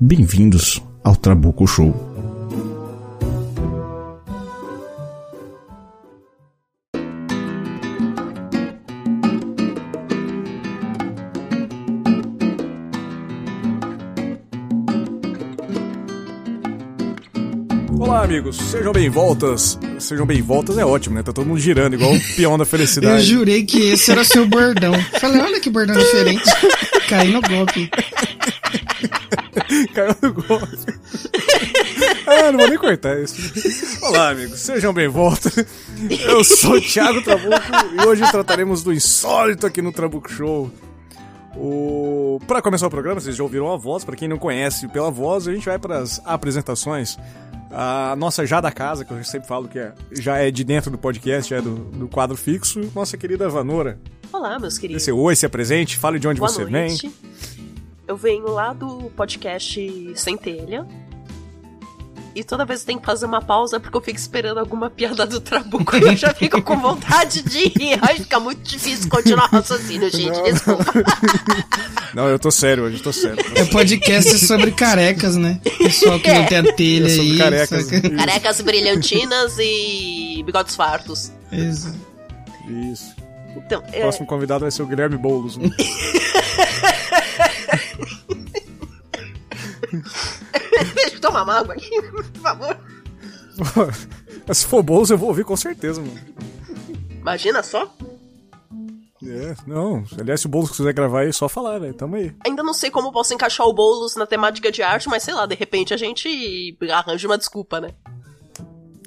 Bem-vindos ao Trabuco Show. Olá, amigos, sejam bem-voltas. Sejam bem-voltas é ótimo, né? Tá todo mundo girando, igual o peão da felicidade. Eu jurei que esse era seu bordão. Falei, olha que bordão diferente. Caí no golpe. Caiu no golpe. Ah, não vou nem cortar isso. Olá, amigos, sejam bem-voltas. Eu sou o Thiago Trabuco e hoje trataremos do insólito aqui no Trabuco Show. O... Para começar o programa, vocês já ouviram a voz. Para quem não conhece pela voz, a gente vai para as apresentações. A nossa já da casa, que eu sempre falo que é, já é de dentro do podcast, é do, do quadro fixo. Nossa querida Vanora. Olá, meus queridos. Esse oi, se apresente, fale de onde Boa você noite. vem. Eu venho lá do podcast Centelha. E toda vez eu tenho que fazer uma pausa porque eu fico esperando alguma piada do Trabuco e eu já fico com vontade de rir. Aí fica muito difícil continuar o raciocínio, gente. Não. Desculpa. Não, eu tô sério hoje, tô sério. É podcast sobre carecas, né? Pessoal que não tem a telha É sobre aí. carecas. saca? Carecas brilhantinas e bigodes fartos. Isso. Isso. Então, O é, próximo convidado vai ser o Guilherme Boulos. né? tomar uma água aqui, por favor. Se for Boulos, eu vou ouvir com certeza, mano. Imagina só. É, não. Aliás, se o Boulos quiser gravar aí, é só falar, velho. Tamo aí. Ainda não sei como posso encaixar o Boulos na temática de arte, mas sei lá, de repente a gente arranja uma desculpa, né?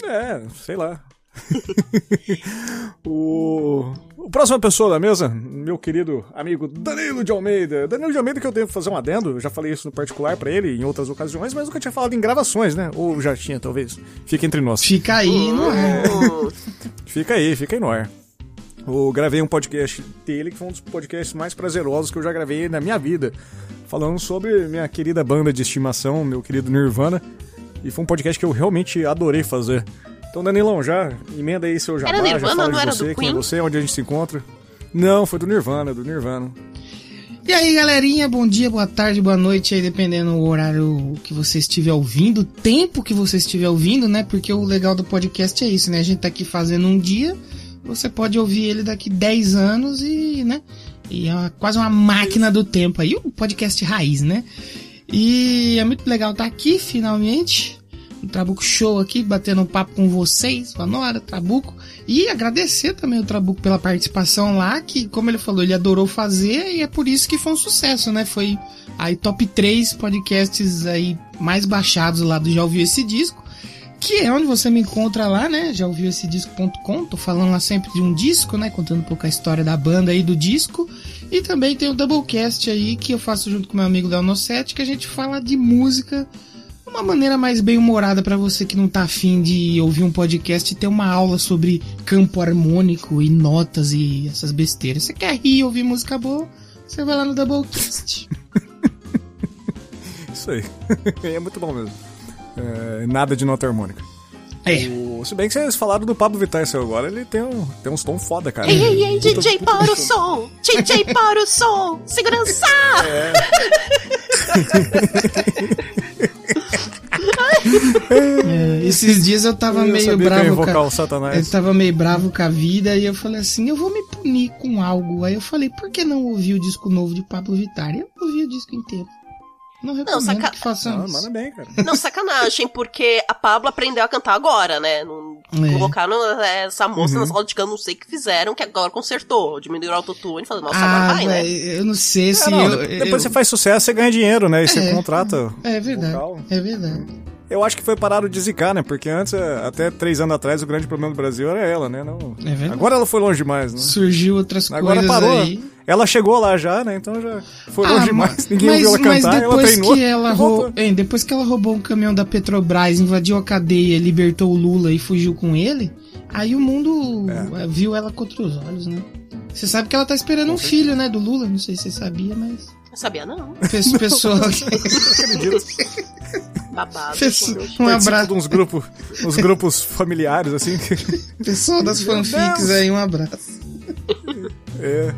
É, sei lá. o... o próxima pessoa da mesa, meu querido amigo Danilo de Almeida. Danilo de Almeida que eu tenho que fazer um adendo, eu já falei isso no particular pra ele em outras ocasiões, mas nunca tinha falado em gravações, né? Ou já tinha, talvez. Fica entre nós. Fica aí, não é? Hum, Fica aí, fica aí no ar. Eu gravei um podcast dele, que foi um dos podcasts mais prazerosos que eu já gravei na minha vida. Falando sobre minha querida banda de estimação, meu querido Nirvana. E foi um podcast que eu realmente adorei fazer. Então, Danilão, já emenda aí seu jabá, Era já Nirvana, fala de não era você, do quem é Queen? você, onde a gente se encontra. Não, foi do Nirvana, do Nirvana. E aí, galerinha, bom dia, boa tarde, boa noite aí, dependendo do horário que você estiver ouvindo, o tempo que você estiver ouvindo, né? Porque o legal do podcast é isso, né? A gente tá aqui fazendo um dia, você pode ouvir ele daqui 10 anos e, né? E é uma- quase uma máquina do tempo aí, um podcast raiz, né? E é muito legal estar aqui, finalmente. Trabuco Show aqui, batendo um papo com vocês, Vanora, Trabuco. E agradecer também o Trabuco pela participação lá, que, como ele falou, ele adorou fazer e é por isso que foi um sucesso, né? Foi aí top 3 podcasts aí mais baixados lá do Já Ouviu Esse Disco, que é onde você me encontra lá, né? Já ouviu esse disco.com, tô falando lá sempre de um disco, né? Contando um pouco a história da banda aí do disco. E também tem o Doublecast aí, que eu faço junto com meu amigo Léo 7, que a gente fala de música uma maneira mais bem humorada pra você que não tá afim de ouvir um podcast e ter uma aula sobre campo harmônico e notas e essas besteiras. Você quer rir e ouvir música boa? Você vai lá no Doublecast. Isso aí. é muito bom mesmo. É, nada de nota harmônica. É. O- se bem que vocês falaram do Pablo Vittar seu agora, ele tem, um, tem uns tons foda, cara. Ei, ei, ei, Puta- DJ, puta para o som. som! DJ, para o som! Segurança! É, esses dias eu tava Eu meio que eu bravo com a... Eu tava meio bravo com a vida e eu falei assim, eu vou me punir com algo. Aí eu falei, por que não ouvir o disco novo de Pablo Vittar? Eu ouvi o disco inteiro. Não recomendo saca- que façam Não, isso. manda bem, cara. Não, sacanagem, porque a Pablo aprendeu a cantar agora, né? Não É. Colocaram essa moça Uhum. nas rodas de cano, não sei o que fizeram, que agora consertou. Diminuíram o autotune e falaram, nossa, Ah, agora vai, né? eu não sei É, se não, eu, depois eu- você faz sucesso, você ganha dinheiro, né? E você É. contrata. É verdade, vocal. é verdade. Eu acho que foi parado de zicar, né? Porque antes, é, até três anos atrás, o grande problema do Brasil era ela, né? Não... É verdade. Agora ela foi longe demais, né? Surgiu outras Agora coisas parou. aí. Ela chegou lá já, né? Então já foi Ah, longe ma- demais. Ninguém mas, ouviu ela mas cantar, ela depois treinou. que ela rou- hein, depois que ela roubou um caminhão da Petrobras, invadiu a cadeia, libertou o Lula e fugiu com ele, aí o mundo É. viu ela com outros olhos, né? Você sabe que ela tá esperando um filho, né, do Lula, não sei se você sabia, mas Não sabia, não. Pe- pessoa Babado. Pessoa- um abraço, de uns grupos, uns grupos familiares, assim. pessoal das fanfics Deus. aí, um abraço. É.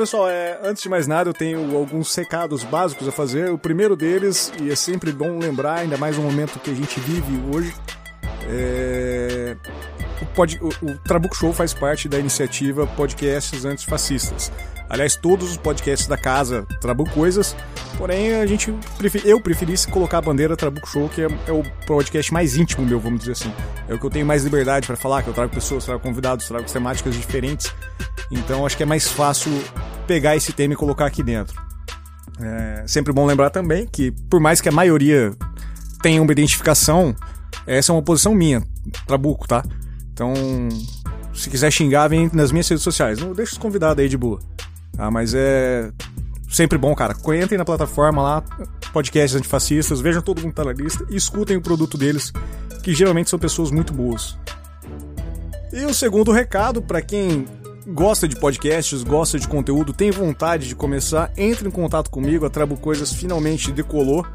pessoal, é, antes de mais nada, eu tenho alguns recados básicos a fazer. O primeiro deles, e é sempre bom lembrar, ainda mais no momento que a gente vive hoje, é, o, pod, o, o Trabuco Show faz parte da iniciativa Podcasts Antifascistas. Aliás, todos os podcasts da casa Trabuco Coisas, porém a gente eu preferi colocar a bandeira Trabuco Show, que é, é o podcast mais íntimo meu, vamos dizer assim. É o que eu tenho mais liberdade para falar, que eu trago pessoas, trago convidados, trago temáticas diferentes. Então acho que é mais fácil pegar esse tema e colocar aqui dentro. É sempre bom lembrar também que, por mais que a maioria tenha uma identificação, essa é uma posição minha, Trabuco, tá? Então, se quiser xingar, vem nas minhas redes sociais. Não deixa os convidados aí de boa. Tá? Mas é sempre bom, cara. Entrem na plataforma lá, podcasts antifascistas, vejam todo mundo que tá na lista e escutem o produto deles, que geralmente são pessoas muito boas. E o segundo recado, para quem gosta de podcasts, gosta de conteúdo, tem vontade de começar, entre em contato comigo. A Trabo Coisas finalmente decolou.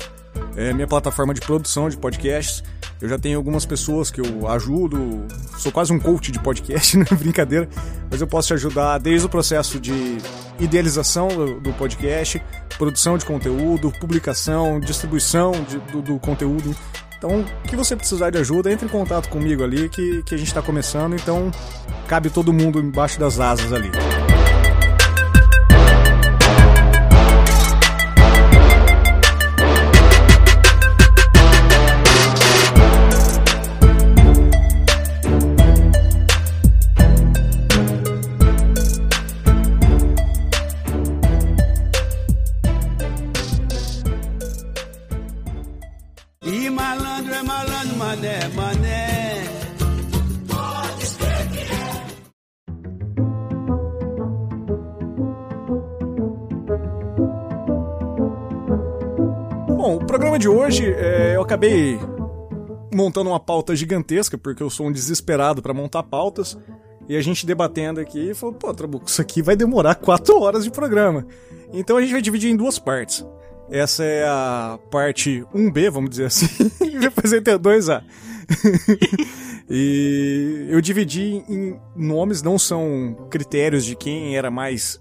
É minha plataforma de produção de podcasts. Eu já tenho algumas pessoas que eu ajudo. Sou quase um coach de podcast, não é brincadeira. Mas eu posso te ajudar desde o processo de idealização do, podcast, produção de conteúdo, publicação, distribuição de- do, do conteúdo. Então, o que você precisar de ajuda, entre em contato comigo ali que, que a gente está começando. Então, cabe todo mundo embaixo das asas ali. Programa de hoje é, eu acabei montando uma pauta gigantesca, porque eu sou um desesperado para montar pautas. E a gente debatendo aqui, falou, pô, Trabuco, isso aqui vai demorar quatro horas de programa. Então a gente vai dividir em duas partes. Essa é a parte 1B, vamos dizer assim, e depois vai ter 2A. e eu dividi em nomes, não são critérios de quem era mais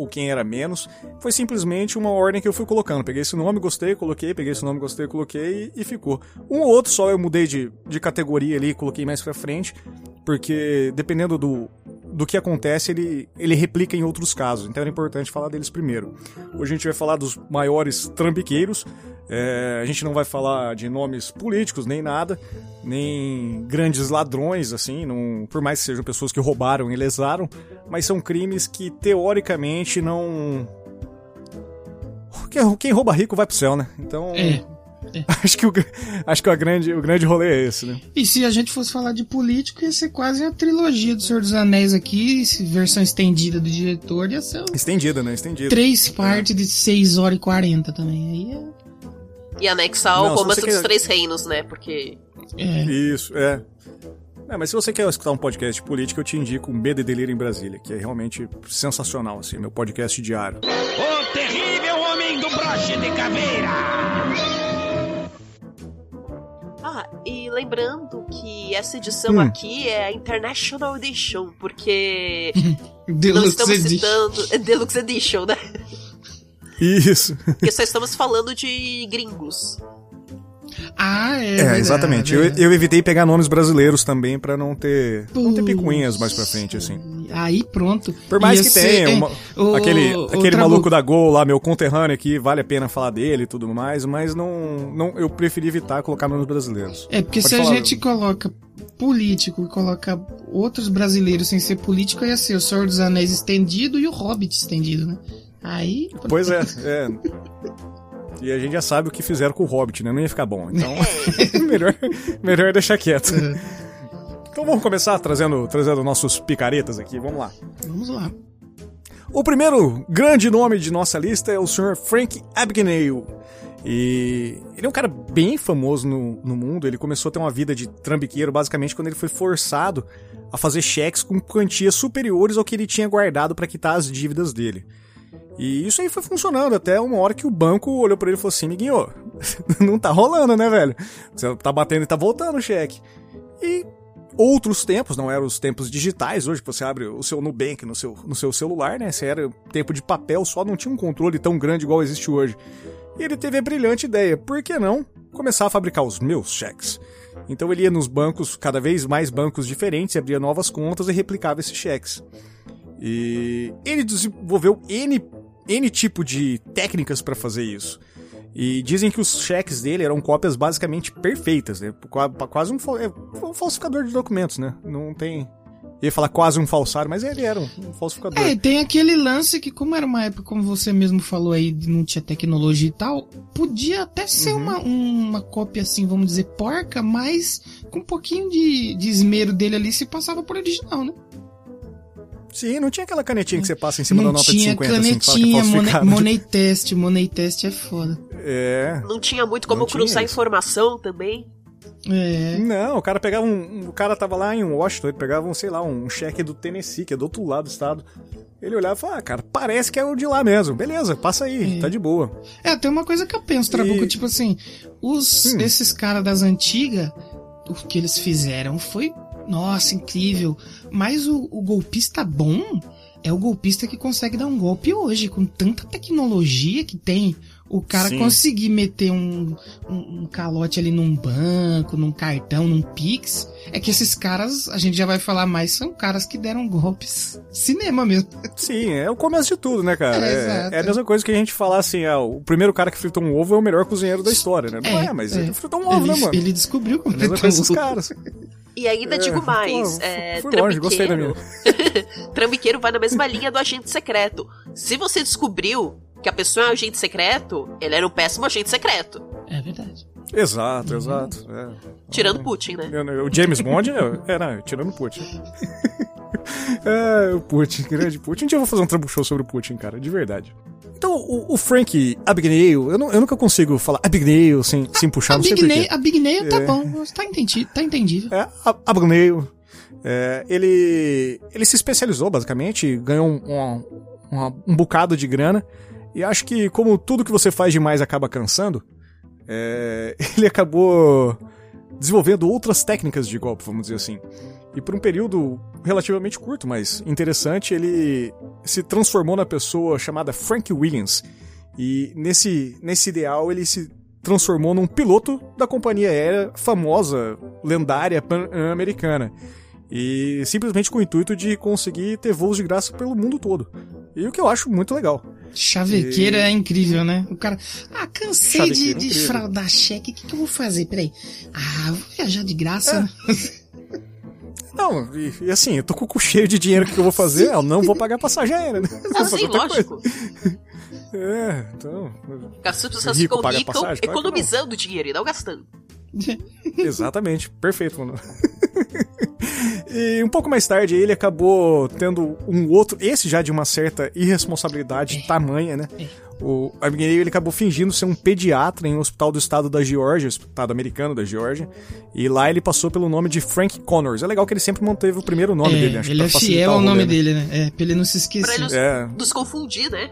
ou quem era menos. Foi simplesmente uma ordem que eu fui colocando. Peguei esse nome, gostei, coloquei, peguei esse nome, gostei, coloquei e, e ficou. Um ou outro só eu mudei de, de categoria ali, coloquei mais pra frente, porque dependendo do, do que acontece, ele, ele replica em outros casos. Então era importante falar deles primeiro. Hoje a gente vai falar dos maiores trambiqueiros. É, a gente não vai falar de nomes políticos, nem nada, nem grandes ladrões, assim, não, por mais que sejam pessoas que roubaram e lesaram, mas são crimes que teoricamente não. Quem, rouba rico vai pro céu, né? Então. É. Acho que, o, acho que o, grande, o grande rolê é esse, né? E se a gente fosse falar de político, ia ser quase a trilogia do Senhor dos Anéis aqui, versão estendida do diretor, ia ser Estendida, né? Estendida. três partes de 6 horas e 40 também. Aí é. E anexar Não, o romance dos quer- três reinos, né? Porque. é. Isso, é. É, mas se você quer escutar um podcast de política, eu te indico o Medo e Delírio em Brasília, que é realmente sensacional, assim, meu podcast diário. O terrível homem do broche de caveira. Ah, e lembrando que essa edição Hum. aqui é a International Edition, porque não Deluxe estamos Edition. citando. Deluxe Edition, né? Isso. Porque só estamos falando de gringos. Ah, é. É, verdade, exatamente. é Eu, eu evitei pegar nomes brasileiros também pra não ter, não ter picuinhas mais pra frente, assim. Aí pronto. Por mais Ia que tenha é, uma- o- aquele, o aquele Trabuco, maluco da Gol lá, meu conterrâneo aqui, vale a pena falar dele e tudo mais, mas não, não eu preferi evitar colocar nomes brasileiros. É, porque Pode se a falar. gente coloca político e coloca outros brasileiros sem ser político, ia ser o Senhor dos Anéis estendido e o Hobbit estendido, né? Aí. Pois é, é. E a gente já sabe o que fizeram com o Hobbit, né? Não ia ficar bom. Então, melhor, melhor deixar quieto. Então vamos começar trazendo, trazendo nossos picaretas aqui, vamos lá. Vamos lá. O primeiro grande nome de nossa lista é o Sr. Frank Abagnale. E ele é um cara bem famoso no, no mundo. Ele começou a ter uma vida de trambiqueiro basicamente quando ele foi forçado a fazer cheques com quantias superiores ao que ele tinha guardado para quitar as dívidas dele. E isso aí foi funcionando até uma hora que o banco olhou pra ele e falou assim: Miguinho, não tá rolando, né, velho? Você tá batendo e tá voltando o cheque. E outros tempos, não eram os tempos digitais, hoje você abre o seu Nubank no seu, no seu celular, né? Você era tempo de papel, só não tinha um controle tão grande igual existe hoje. E ele teve a brilhante ideia, por que não começar a fabricar os meus cheques? Então ele ia nos bancos, cada vez mais bancos diferentes, abria novas contas e replicava esses cheques. E ele desenvolveu N, N tipo de técnicas para fazer isso. E dizem que os cheques dele eram cópias basicamente perfeitas, né? Qua- Quase um, é, um falsificador de documentos, né? Não tem. Eu ia falar quase um falsário, mas ele era um, um falsificador. É, e tem aquele lance que, como era uma época, como você mesmo falou aí, não tinha tecnologia e tal, podia até ser Uhum. uma, uma cópia, assim, vamos dizer, porca, mas com um pouquinho de, de esmero dele ali se passava por original, né? Sim, não tinha aquela canetinha que você passa em cima não da nota tinha de 50, assim, é canetinha, money, falsificado. money test, money test é foda. É. Não tinha muito como cruzar isso. informação também. É. Não, o cara pegava um, um- O cara tava lá em Washington, ele pegava um, sei lá, um cheque do Tennessee, que é do outro lado do estado. Ele olhava e falava, ah, cara, parece que é o de lá mesmo. Beleza, passa aí, É. tá de boa. É, tem uma coisa que eu penso, Trabuco, E- tipo assim, os, Hum. esses caras das antigas, o que eles fizeram foi, nossa, incrível. Mas o, o golpista bom é o golpista que consegue dar um golpe hoje, com tanta tecnologia que tem. O cara Sim. conseguir meter um, um, um calote ali num banco, num cartão, num Pix. É que esses caras, a gente já vai falar mais, são caras que deram golpes cinema mesmo. Sim, é o começo de tudo, né, cara? É, É, é a mesma coisa que a gente falar assim, ah, o primeiro cara que fritou um ovo é o melhor cozinheiro da história, né? Não é, mas ele fritou um ovo, ele, né, mano? ele descobriu como É coisa um ovo. caras. E ainda É, digo mais, pô, é, fui longe, gostei da trambiqueiro. trambiqueiro vai na mesma linha do agente secreto. Se você descobriu que a pessoa é um agente secreto, ele era um péssimo agente secreto. É verdade. Exato, exato. é. Tirando Putin, né? O James Bond é, é não, tirando o Putin. é, o Putin, grande Putin. Um dia eu vou fazer um trampo show sobre o Putin, cara, de verdade. Então, o, o Frank Abagnale, eu, não- eu nunca consigo falar Abagnale sem, sem puxar, A não sei Big, porquê. Nail, a Big Nail tá É. bom, tá, entendi, tá entendível. É, a- Abagnale. É, ele, ele se especializou, basicamente, ganhou um, um, uma- um bocado de grana. E acho que, como tudo que você faz demais acaba cansando, é, ele acabou desenvolvendo outras técnicas de golpe, vamos dizer assim. E por um período relativamente curto, mas interessante, ele se transformou na pessoa chamada Frank Williams. E nesse, nesse ideal ele se transformou num piloto da companhia aérea famosa, lendária, pan-americana. E simplesmente com o intuito de conseguir ter voos de graça pelo mundo todo. E o que eu acho muito legal. Chavequeira E- é incrível, né? O cara, ah, cansei de, Chavequeira de fraudar cheque, o que, que eu vou fazer? Peraí. Ah, vou viajar de graça. É. né? Não, e, e assim, eu tô com o cu cheio de dinheiro, o que eu vou fazer? Eu não vou pagar passagem aérea, né? Vou Ah, fazer sim, outra lógico. coisa. É, então. As pessoas Rico ficam passagem, claro que não. economizando dinheiro e não gastando. Exatamente, perfeito, mano. e um pouco mais tarde ele acabou tendo um outro, esse já de uma certa irresponsabilidade tamanha, né? O Abigail ele acabou fingindo ser um pediatra em um hospital do estado da Geórgia, estado americano da Geórgia, e lá ele passou pelo nome de Frank Connors. É legal que ele sempre manteve o primeiro nome É, dele, acho que ele pra é fiel o ao nome né? dele, né? É, pra ele não se Pra esquecer. ele É. nos confundir, né?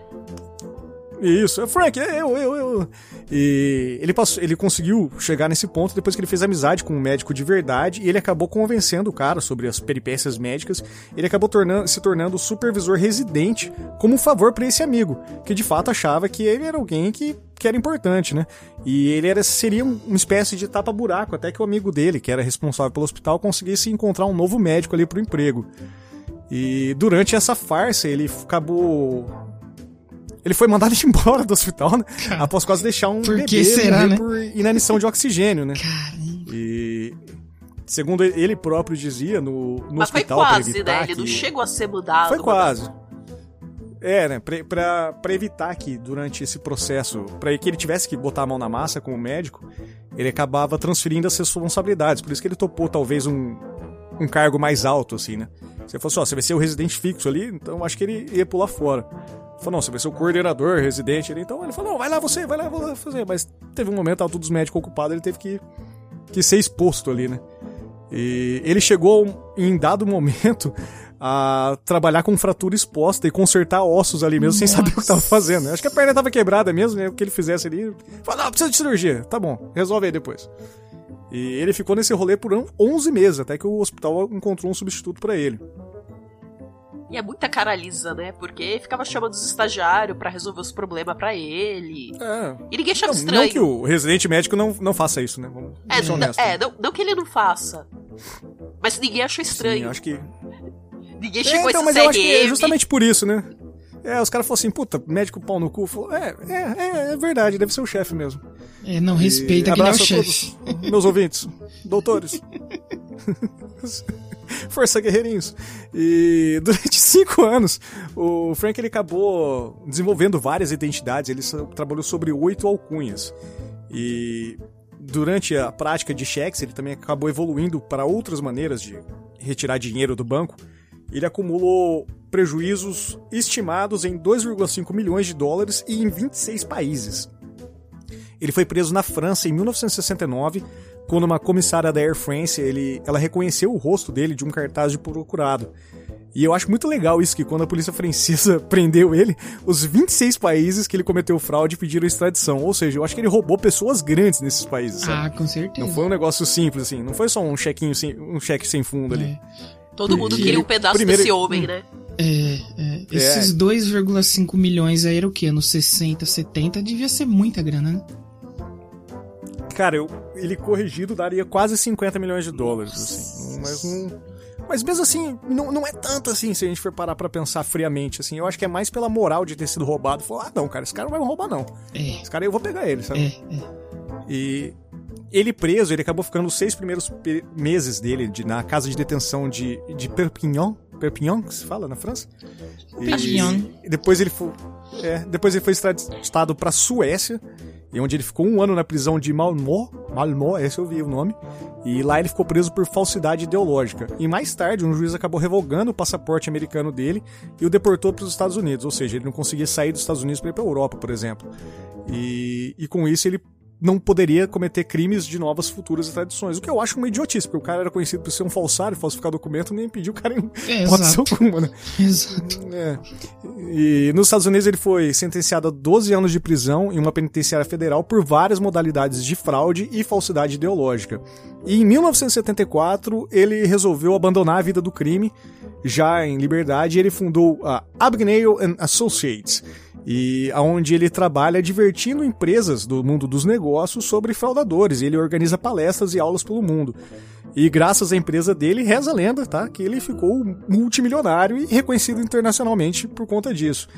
Isso, é Frank, é eu, eu, eu. E ele, passou, ele conseguiu chegar nesse ponto depois que ele fez amizade com um médico de verdade e ele acabou convencendo o cara sobre as peripécias médicas. Ele acabou tornando, se tornando supervisor residente como um favor para esse amigo, que de fato achava que ele era alguém que, que era importante, né? E ele era, seria uma espécie de tapa-buraco até que o amigo dele, que era responsável pelo hospital, conseguisse encontrar um novo médico ali pro emprego. E durante essa farsa ele acabou ele foi mandado embora do hospital, né? Cara, após quase deixar um por bebê que será, né? por inanição de oxigênio, né? Caramba. E segundo ele próprio dizia no, no Mas foi hospital pra quase, evitar né? Ele não chegou a ser mudado. Foi quase. É, né? Pra, pra, pra evitar que durante esse processo, pra que ele tivesse que botar a mão na massa como médico, ele acabava transferindo as responsabilidades. Por isso que ele topou talvez um, um cargo mais alto, assim, né? Se fosse, ó, você vai ser o residente fixo ali, então acho que ele ia pular fora. Falou, não, você vai ser o coordenador residente ali. Então ele falou, não, vai lá você, vai lá, vou fazer. Mas teve um momento, tava todos os médicos ocupados, ele teve que, que ser exposto ali, né? E ele chegou em dado momento a trabalhar com fratura exposta e consertar ossos ali mesmo, sem saber o que tava fazendo. né? Acho que a perna tava quebrada mesmo, né? O que ele fizesse ali. Falou, não, precisa de cirurgia. Tá bom, resolve aí depois. E ele ficou nesse rolê por um- 11 meses, até que o hospital encontrou um substituto pra ele. E é muita caraliza, né? Porque ficava chamando os estagiários pra resolver os problemas pra ele. É. E ninguém achava Não, estranho. não que o residente médico não, não faça isso, né? Vamos É, ser honestos. é não, não que ele não faça. Mas ninguém achou estranho. Sim, acho que. Ninguém É, chegou então, a mas esse eu acho que é CRM. justamente por isso, né? É, os caras falaram assim, puta, médico pau no cu. Falou, é, é, é, é verdade, deve ser o chefe mesmo. É, não respeita E quem é o chefe. todos, meus ouvintes, doutores. Força Guerreirinhos. E durante cinco anos, o Frank ele acabou desenvolvendo várias identidades. Ele trabalhou sobre oito alcunhas. E durante a prática de cheques, ele também acabou evoluindo para outras maneiras de retirar dinheiro do banco. Ele acumulou prejuízos estimados em 2,5 milhões de dólares e em 26 países. Ele foi preso na França em 1969, quando uma comissária da Air France, ele, ela reconheceu o rosto dele de um cartaz de procurado. E eu acho muito legal isso, que quando a polícia francesa prendeu ele, os 26 países que ele cometeu fraude pediram extradição. Ou seja, eu acho que ele roubou pessoas grandes nesses países, sabe? Ah, com certeza. Não foi um negócio simples, assim. Não foi só um chequinho sem, um cheque sem fundo ali. É. Todo mundo E queria um pedaço primeiro- desse homem, né? É, é. Esses 2,5 milhões aí era o quê? Nos 60, 70 devia ser muita grana, né? Cara, eu, ele corrigido daria quase 50 milhões de dólares, assim. Mas não. Mas mesmo assim, não, não é tanto assim, se a gente for parar pra pensar friamente, assim. Eu acho que é mais pela moral de ter sido roubado. Falar, ah, não, cara, esse cara não vai me roubar, não. É, Esse cara eu vou pegar ele, sabe? é, é. E ele preso, ele acabou ficando os seis primeiros meses dele de- na casa de detenção de, de Perpignan. Perpignan, que se fala na França? E- Perpignan. E depois ele foi, é, depois ele foi extraditado pra Suécia, e onde ele ficou um ano na prisão de Malmö. Malmö, esse eu vi o nome. E lá ele ficou preso por falsidade ideológica. E mais tarde, um juiz acabou revogando o passaporte americano dele e o deportou para os Estados Unidos. Ou seja, ele não conseguia sair dos Estados Unidos para ir para Europa, por exemplo. E, e com isso ele não poderia cometer crimes de novas futuras extradições. O que eu acho uma idiotice, porque o cara era conhecido por ser um falsário, falsificar documento, nem impediu o cara em É, hipótese alguma, né? Exato. É. E nos Estados Unidos ele foi sentenciado a 12 anos de prisão em uma penitenciária federal por várias modalidades de fraude e falsidade ideológica. E em 1974 ele resolveu abandonar a vida do crime, já em liberdade, ele fundou a Abagnale and Associates, e aonde ele trabalha divertindo empresas do mundo dos negócios sobre fraudadores. Ele organiza palestras e aulas pelo mundo. E graças à empresa dele, reza a lenda, tá? Que ele ficou multimilionário e reconhecido internacionalmente por conta disso.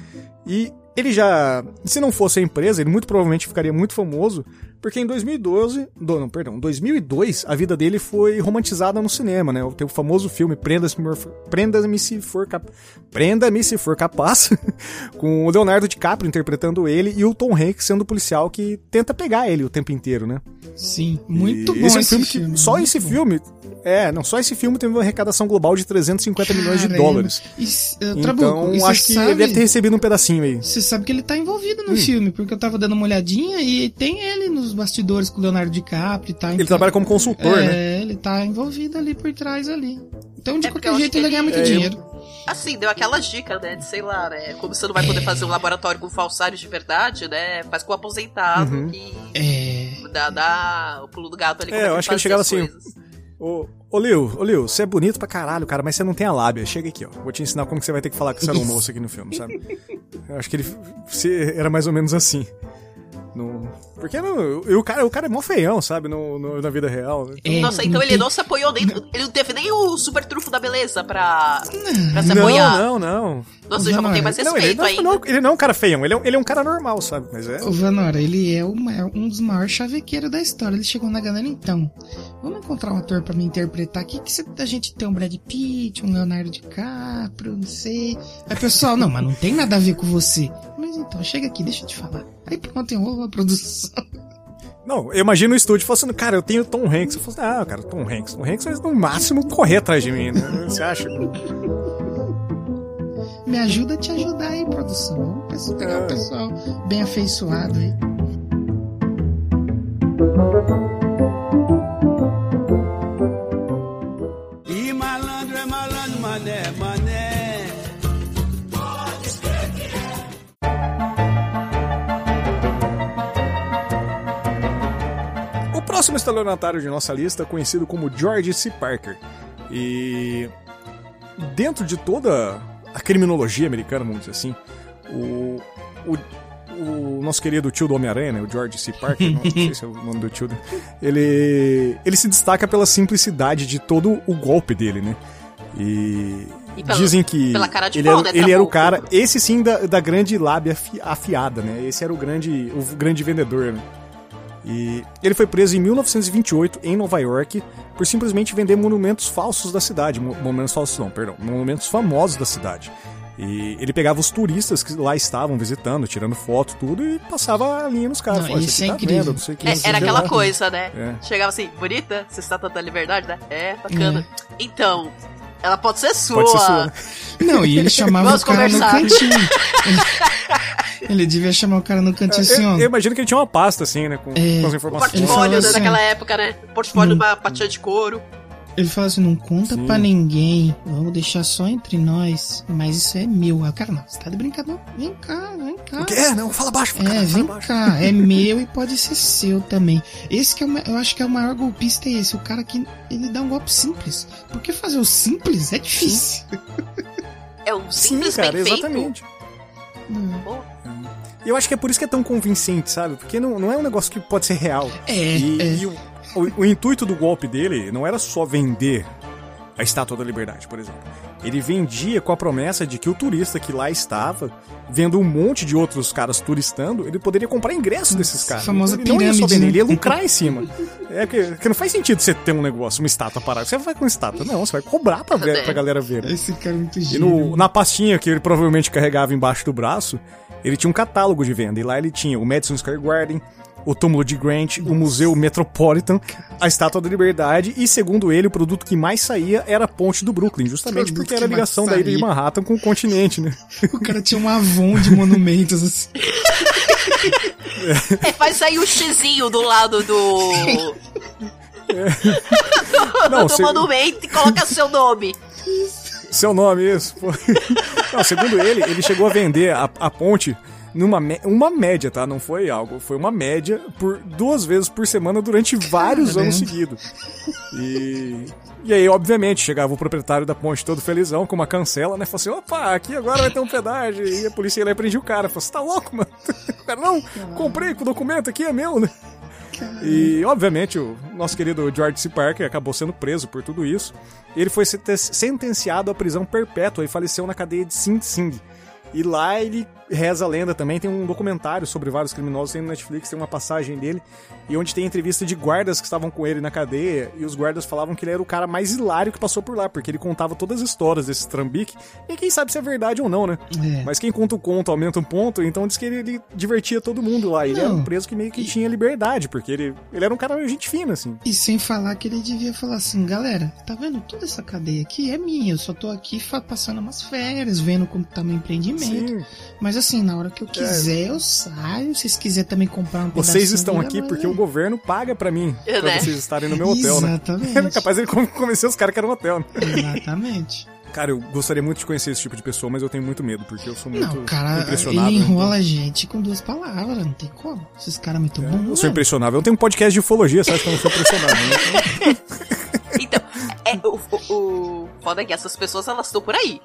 E ele já, se não fosse a empresa, ele muito provavelmente ficaria muito famoso, porque em 2012, do, não, perdão, 2002, a vida dele foi romantizada no cinema, né? Tem o famoso filme Prenda-me Prenda se for cap, Prenda-me se for capaz, com o Leonardo DiCaprio interpretando ele e o Tom Hanks sendo o policial que tenta pegar ele o tempo inteiro, né? Sim, muito E bom esse esse, é um filme, que só esse bom. filme, é, não, só esse filme teve uma arrecadação global de 350 milhões de Caramba. dólares. E, uh, Então, e acho que sabe, ele deve ter recebido um pedacinho aí. Você sabe que ele tá envolvido Hum. no filme, porque eu tava dando uma olhadinha e tem ele nos bastidores com o Leonardo DiCaprio e tá. Ele trabalha como consultor, é, né? ele tá envolvido ali por trás ali. Então, de É qualquer jeito, ele que ganha muito ele- dinheiro. Assim, deu aquelas dicas, né? De sei lá, né? Como você não vai poder fazer um laboratório com falsários de verdade, né? Faz com o aposentado Uhum. que É. dá, dá o pulo do gato ali. É, eu que acho que ele chegava as assim. Ô, ô Lil, ô Lil, você é bonito pra caralho, cara, mas você não tem a lábia. Chega aqui, ó. Vou te ensinar como que você vai ter que falar com esse almoço aqui no filme, sabe? Eu acho que ele era mais ou menos assim. No... Porque no, e o, cara, o cara é mó feião, sabe? No, no- na vida real. né? É, Nossa, então ele tem- não se apoiou nem. Ele não teve nem o super trufo da beleza pra, pra se Não, apoiar. não, não. Nossa, eu já não tenho mais Não, ele, respeito não, ainda. não, ele não é um cara feião, ele é, um- ele é um cara normal, sabe? Mas é. O Vanora, ele é o maior- um dos maiores chavequeiros da história. Ele chegou na galera, então. Vamos encontrar um ator pra me interpretar aqui. Que se a gente tem um Brad Pitt, um Leonardo DiCaprio, não sei. Aí, pessoal, não, mas não tem nada a ver com você. Mas então, chega aqui, deixa eu te falar. Aí pronto, enrolou a produção. Não, eu imagino o estúdio falando, cara, eu tenho Tom Hanks. Eu falo assim, ah, cara, Tom Hanks. Tom Hanks vai no máximo correr atrás de mim, né? Você acha? Me ajuda a te ajudar aí, produção. Vamos pegar É. o pessoal bem afeiçoado aí. Próximo estelionatário de nossa lista conhecido como George C. Parker. E dentro de toda a criminologia americana, vamos dizer assim, o, o, o nosso querido tio do Homem-Aranha, né, o George C. Parker, não sei se é o nome do tio, dele, ele, ele se destaca pela simplicidade de todo o golpe dele, né? E, E pela- dizem que ele, pau, era, né, ele era o cara, esse sim da, da grande lábia afi- afiada, né? Esse era o grande, o grande vendedor, né? E ele foi preso em 1928 em Nova York por simplesmente vender monumentos falsos da cidade. Mo- Monumentos falsos não, perdão. Monumentos famosos da cidade. E ele pegava os turistas que lá estavam visitando, tirando foto, tudo, e passava a linha nos caras. Não, isso é tá incrível. vendo, não sei o que, É, era aquela lá. coisa, né? É. Chegava assim, bonita, você está da liberdade, né? É, bacana. Então, ela pode ser sua. Pode ser sua. Não, e ele chamava Vamos o cara conversar. no cantinho. Ele, ele devia chamar o cara no cantinho assim, ó. Eu, eu imagino que ele tinha uma pasta assim, né? Com, É. com as O informações. Ele portfólio né, assim, daquela época, né? Portfólio Hum. numa patinha de couro. Ele fala assim, não conta Sim. pra ninguém, vamos deixar só entre nós, mas isso é meu. Aí o cara, não, você tá de brincadeira? Vem cá, vem cá. O quê? Não, fala baixo, É, cara, fala vem baixo. cá, é meu e pode ser seu também. Esse que é o, eu acho que é o maior golpista é esse, o cara que ele dá um golpe simples. Porque fazer o simples é difícil. É um Sim, simples cara, bem feito. exatamente. Hum. Pô, E eu acho que é por isso que é tão convincente, sabe? Porque não, não é um negócio que pode ser real. É, E, é. e o, o- o intuito do golpe dele não era só vender a Estátua da Liberdade, por exemplo. Ele vendia com a promessa de que o turista que lá estava, vendo um monte de outros caras turistando, ele poderia comprar ingresso desses caras. famosa Então, ele não ia só pirâmide, vender, né? ele ia lucrar em cima. É que, que não faz sentido você ter um negócio, uma estátua parada. Você vai com estátua. Não, você vai cobrar pra, ver, pra galera ver. né? Esse cara é muito E gênio. no- na pastinha que ele provavelmente carregava embaixo do braço, ele tinha um catálogo de venda. E lá ele tinha o Madison Square Garden, o túmulo de Grant, o Museu Metropolitan, a Estátua da Liberdade e, segundo ele, o produto que mais saía era a ponte do Brooklyn, justamente porque era a ligação da ilha de. Manhattan com o continente, né? O cara tinha um avon de monumentos assim. É, faz aí o xizinho do lado do. Não, do se- monumento e coloca seu nome. Seu nome, isso. Não, segundo ele, ele chegou a vender a, a ponte numa uma média, tá? Não foi algo, foi uma média por duas vezes por semana durante vários Caramba. anos seguidos. E e aí, obviamente, chegava o proprietário da ponte todo felizão com uma cancela, né? Falou assim: opa, aqui agora vai ter um pedágio. E a polícia ia lá e prendia o cara. Falou: você tá louco, mano? O cara, não, comprei com o documento aqui, é meu, né? E, obviamente, o nosso querido George C. Parker acabou sendo preso por tudo isso. Ele foi sente- sentenciado à prisão perpétua e faleceu na cadeia de Sing Sing. E lá ele reza a lenda também. Tem um documentário sobre vários criminosos, tem no Netflix, tem uma passagem dele. E onde tem entrevista de guardas que estavam com ele na cadeia. E os guardas falavam que ele era o cara mais hilário que passou por lá, porque ele contava todas as histórias desse trambique. E quem sabe se é verdade ou não, né? É. Mas quem conta o conto aumenta um ponto, então diz que ele, ele divertia todo mundo lá. Ele era um Não. preso que meio que tinha liberdade, porque ele, ele era um cara gente fina, assim. E sem falar que ele devia falar assim, galera, tá vendo toda essa cadeia aqui é minha, eu só tô aqui passando umas férias, vendo como tá meu empreendimento. Sim. Mas assim, na hora que eu quiser, eu saio. Se vocês quiserem também comprar um Vocês estão aqui mas porque é. o governo paga pra mim, É, pra né? vocês estarem no meu hotel, né? Exatamente. É capaz ele con- convencer os caras que era um hotel, né? Exatamente. Cara, eu gostaria muito de conhecer esse tipo de pessoa, mas eu tenho muito medo, porque eu sou muito Não, cara, impressionável. ele enrola então. a gente com duas palavras, não tem como. Esses caras muito bons. Eu sou impressionável. Eu tenho um podcast de ufologia, você acha que eu não sou impressionável, né? Então, é, o, o, o foda é que essas pessoas elas estão por aí.